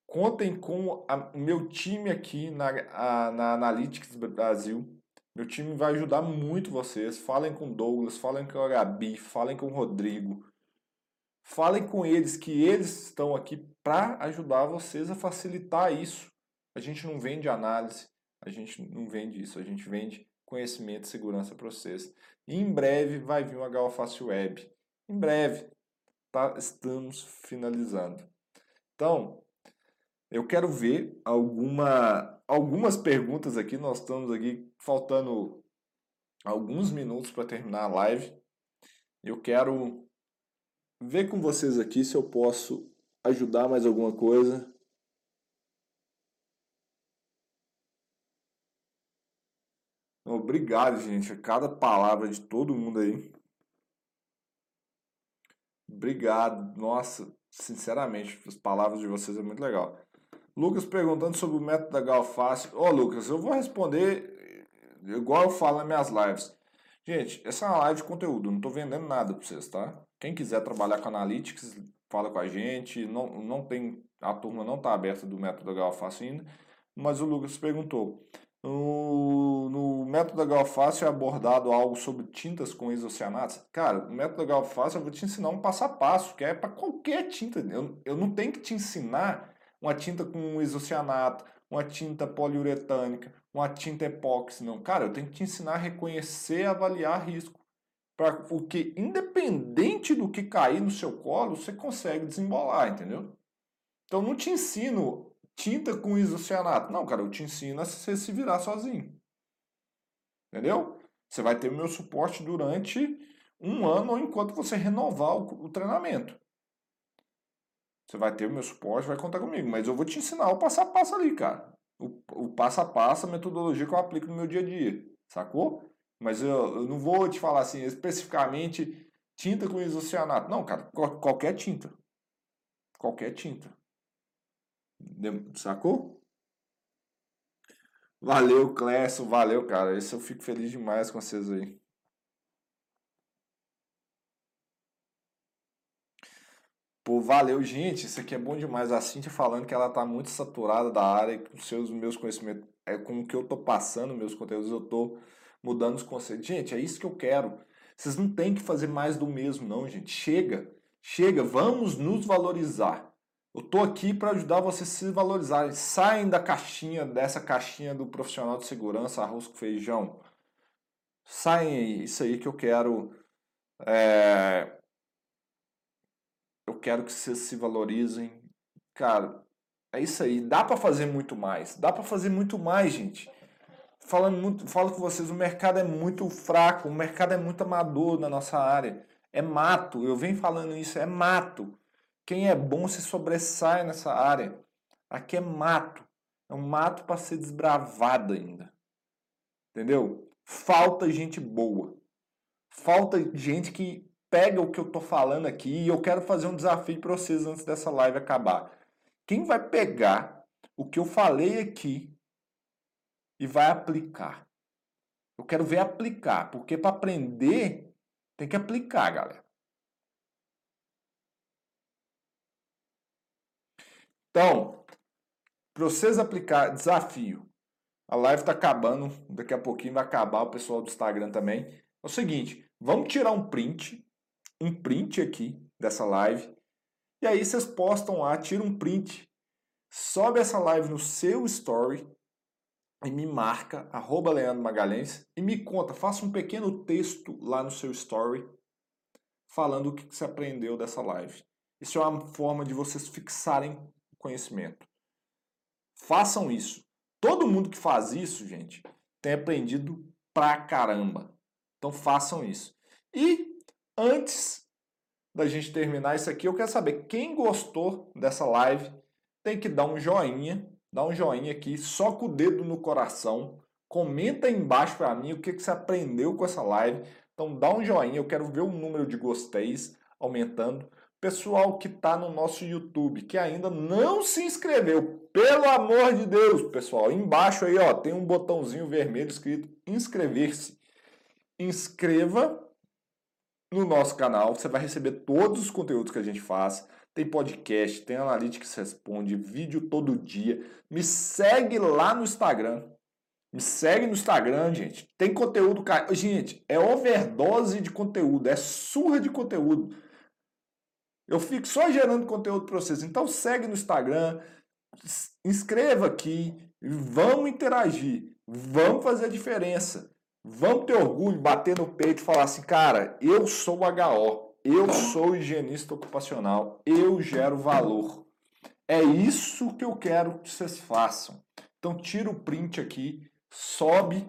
Contem com o meu time aqui na, a, na Analytics Brasil. Meu time vai ajudar muito vocês. Falem com o Douglas, falem com a Gabi, falem com o Rodrigo. Falem com eles que eles estão aqui para ajudar vocês a facilitar isso. A gente não vende análise, a gente não vende isso, a gente vende conhecimento e segurança para vocês. E em breve vai vir o HO Fácil Web. Em breve, tá? estamos finalizando. Então, eu quero ver alguma, algumas perguntas aqui. Nós estamos aqui faltando alguns minutos para terminar a live. Eu quero ver com vocês aqui se eu posso ajudar mais alguma coisa. Obrigado, gente. Cada palavra de todo mundo aí. Obrigado. Nossa, Sinceramente, as palavras de vocês é muito legal. Lucas perguntando sobre o método da Galface. Ô, Lucas, eu vou responder igual eu falo nas minhas lives. Gente, essa é uma live de conteúdo, não estou vendendo nada para vocês, tá? Quem quiser trabalhar com Analytics, fala com a gente. Não, não tem, a turma não está aberta do método da Galface ainda, mas o Lucas perguntou. No, no método da Galface é abordado algo sobre tintas com isocianatos. Cara, o método da Galface eu vou te ensinar um passo a passo, que é para qualquer tinta. Eu, eu não tenho que te ensinar uma tinta com isocianato, uma tinta poliuretânica, uma tinta epóxi, não. Cara, eu tenho que te ensinar a reconhecer e avaliar risco. Para o que, independente do que cair no seu colo, você consegue desembolar, entendeu? Então não te ensino tinta com isocianato. Não, cara, eu te ensino a você se virar sozinho. Entendeu? Você vai ter o meu suporte durante um ano enquanto você renovar o, o treinamento. Você vai ter o meu suporte, vai contar comigo. Mas eu vou te ensinar o passo a passo ali, cara. O, o passo a passo, a metodologia que eu aplico no meu dia a dia. Sacou? Mas eu, eu não vou te falar assim, especificamente tinta com isocianato. Não, cara, qualquer tinta. Qualquer tinta. Sacou? Valeu, Clécio. Valeu, cara. Isso eu fico feliz demais com vocês aí. Pô, valeu, gente. Isso aqui é bom demais. A Cintia falando que ela tá muito saturada da área, com seus meus conhecimentos, é com o que eu tô passando, meus conteúdos, eu tô mudando os conceitos. Gente, é isso que eu quero. Vocês não têm que fazer mais do mesmo, não, gente. Chega, chega, vamos nos valorizar. Eu tô aqui para ajudar vocês se valorizarem. Saem da caixinha, dessa caixinha do profissional de segurança, arroz com feijão. Saem isso aí que eu quero. É... Eu quero que vocês se valorizem. Cara, é isso aí. Dá para fazer muito mais. Dá para fazer muito mais, gente. Falando muito, falo com vocês, o mercado é muito fraco, o mercado é muito amador na nossa área. É mato. Eu venho falando isso, é mato. Quem é bom se sobressai nessa área. Aqui é mato. É um mato para ser desbravado ainda. Entendeu? Falta gente boa. Falta gente que pega o que eu tô falando aqui e eu quero fazer um desafio para vocês antes dessa live acabar. Quem vai pegar o que eu falei aqui e vai aplicar? Eu quero ver aplicar, porque para aprender tem que aplicar, galera. Então, para vocês aplicar desafio, a live está acabando, daqui a pouquinho vai acabar o pessoal do Instagram também. É o seguinte, vamos tirar um print, um print aqui dessa live, e aí vocês postam lá, tira um print, sobe essa live no seu story e me marca, arroba Leandro Magalhães, e me conta, faça um pequeno texto lá no seu story, falando o que você aprendeu dessa live. Isso é uma forma de vocês fixarem conhecimento. Façam isso. Todo mundo que faz isso, gente, tem aprendido pra caramba. Então façam isso. E antes da gente terminar isso aqui, eu quero saber quem gostou dessa live tem que dar um joinha, dá um joinha aqui, só com o dedo no coração. Comenta aí embaixo para mim o que, que você aprendeu com essa live. Então dá um joinha, eu quero ver o número de gosteis aumentando. Pessoal que está no nosso YouTube, que ainda não se inscreveu, pelo amor de Deus, pessoal, embaixo aí ó, tem um botãozinho vermelho escrito inscrever-se. Inscreva no nosso canal, você vai receber todos os conteúdos que a gente faz. Tem podcast, tem Analytics Responde, vídeo todo dia. Me segue lá no Instagram. Me segue no Instagram, gente. Tem conteúdo, cara. Gente, é overdose de conteúdo, é surra de conteúdo. Eu fico só gerando conteúdo para vocês. Então segue no Instagram, inscreva aqui, vamos interagir, vamos fazer a diferença. Vamos ter orgulho, bater no peito e falar assim, cara, eu sou HO, eu sou higienista ocupacional, eu gero valor. É isso que eu quero que vocês façam. Então tira o print aqui, sobe,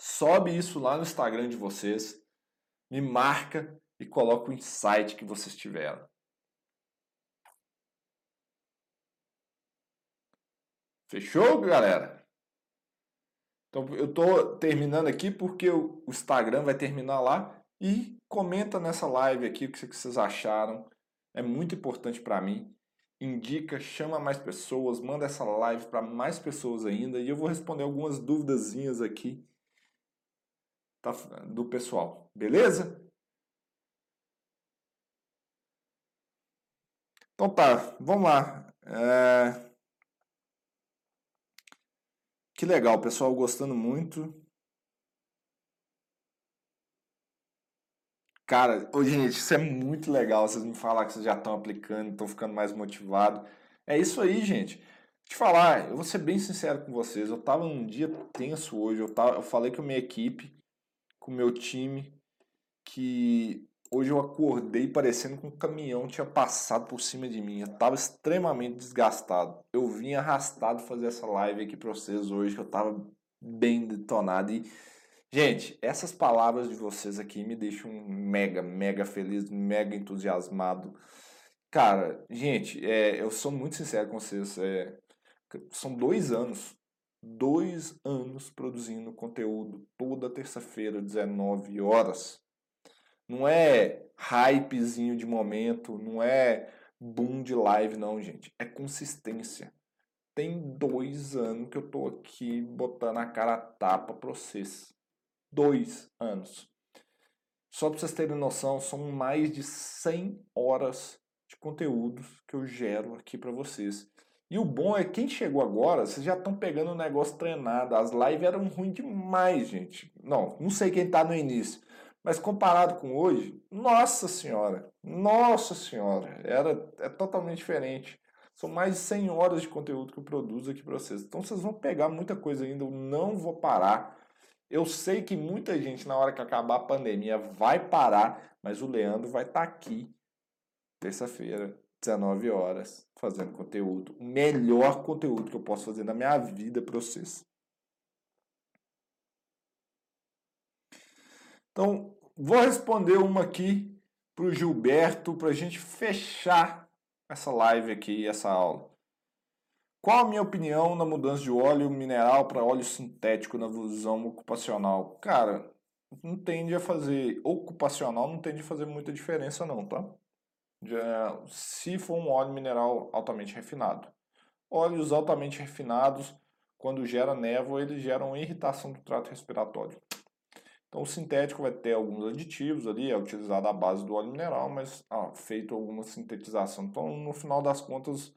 sobe isso lá no Instagram de vocês, me marca e coloca o insight que vocês tiveram. Fechou, galera? Então eu estou terminando aqui porque o Instagram vai terminar lá e comenta nessa live aqui o que vocês acharam. é muito importante para mim. Indica, chama mais pessoas, manda essa live para mais pessoas ainda e eu vou responder algumas duvidazinhas aqui tá, do pessoal, beleza? Então tá, vamos lá. É... Que legal, pessoal, gostando muito. Cara, ô, gente, isso é muito legal. Vocês me falar que vocês já estão aplicando, estão ficando mais motivados. É isso aí, gente. Te falar, eu vou ser bem sincero com vocês. Eu tava num dia tenso hoje. Eu, tava, eu falei com a minha equipe, com o meu time, que hoje eu acordei parecendo que um caminhão tinha passado por cima de mim. Eu tava extremamente desgastado. Eu vim arrastado fazer essa live aqui para vocês hoje, que eu tava bem detonado. E Gente, essas palavras de vocês aqui me deixam mega, mega feliz, mega entusiasmado. Cara, gente, é, eu sou muito sincero com vocês. É, são dois anos, dois anos produzindo conteúdo toda terça-feira, 19 horas. Não é hypezinho de momento, não é boom de live, não, gente. É consistência. Tem dois anos que eu tô aqui botando a cara a tapa pra vocês dois anos. Só para vocês terem noção, são mais de 100 horas de conteúdos que eu gero aqui para vocês. E o bom é que quem chegou agora, vocês já estão pegando o negócio treinado. As lives eram ruins demais, gente. Não, não sei quem está no início. Mas comparado com hoje, nossa senhora, nossa senhora, era é totalmente diferente. São mais de 100 horas de conteúdo que eu produzo aqui para vocês. Então vocês vão pegar muita coisa ainda, eu não vou parar. Eu sei que muita gente, na hora que acabar a pandemia, vai parar, mas o Leandro vai estar tá aqui, terça-feira, 19 horas, fazendo conteúdo. O melhor conteúdo que eu posso fazer na minha vida para vocês. Então, vou responder uma aqui para o Gilberto, para a gente fechar essa live aqui, essa aula. Qual a minha opinião na mudança de óleo mineral para óleo sintético na visão ocupacional? Cara, não tende a fazer ocupacional, não tende a fazer muita diferença não, tá? Já, se for um óleo mineral altamente refinado. Óleos altamente refinados, quando gera névoa, eles geram irritação do trato respiratório. Então o sintético vai ter alguns aditivos ali, é utilizado a base do óleo mineral, mas ah, feito alguma sintetização. Então no final das contas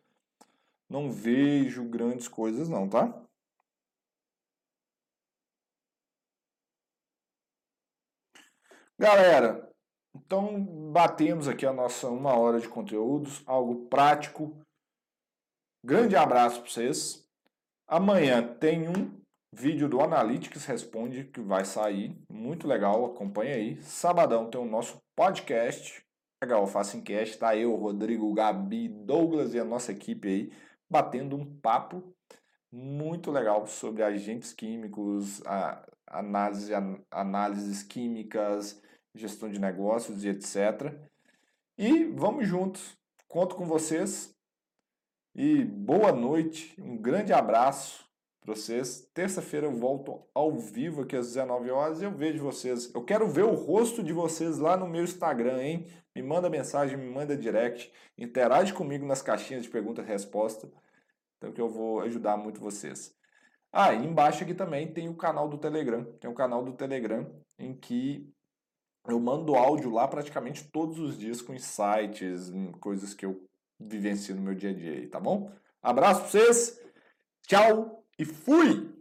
não vejo grandes coisas não, tá? Galera, então batemos aqui a nossa uma hora de conteúdos, algo prático. Grande abraço para vocês. Amanhã tem um vídeo do Analytics Responde que vai sair, muito legal, acompanha aí. Sabadão tem o nosso podcast, legal, Faça Encast, tá eu, Rodrigo, Gabi, Douglas e a nossa equipe aí batendo um papo muito legal sobre agentes químicos, análise, análises químicas, gestão de negócios e etc. E vamos juntos. Conto com vocês. E boa noite, um grande abraço para vocês. Terça-feira eu volto ao vivo aqui às 19 horas e eu vejo vocês. Eu quero ver o rosto de vocês lá no meu Instagram, hein? Me manda mensagem, me manda direct, interage comigo nas caixinhas de pergunta e resposta. Então que eu vou ajudar muito vocês. Ah, e embaixo aqui também tem o canal do Telegram. Tem um canal do Telegram em que eu mando áudio lá praticamente todos os dias com insights, coisas que eu vivencio no meu dia a dia, tá bom? Abraço pra vocês, tchau e fui!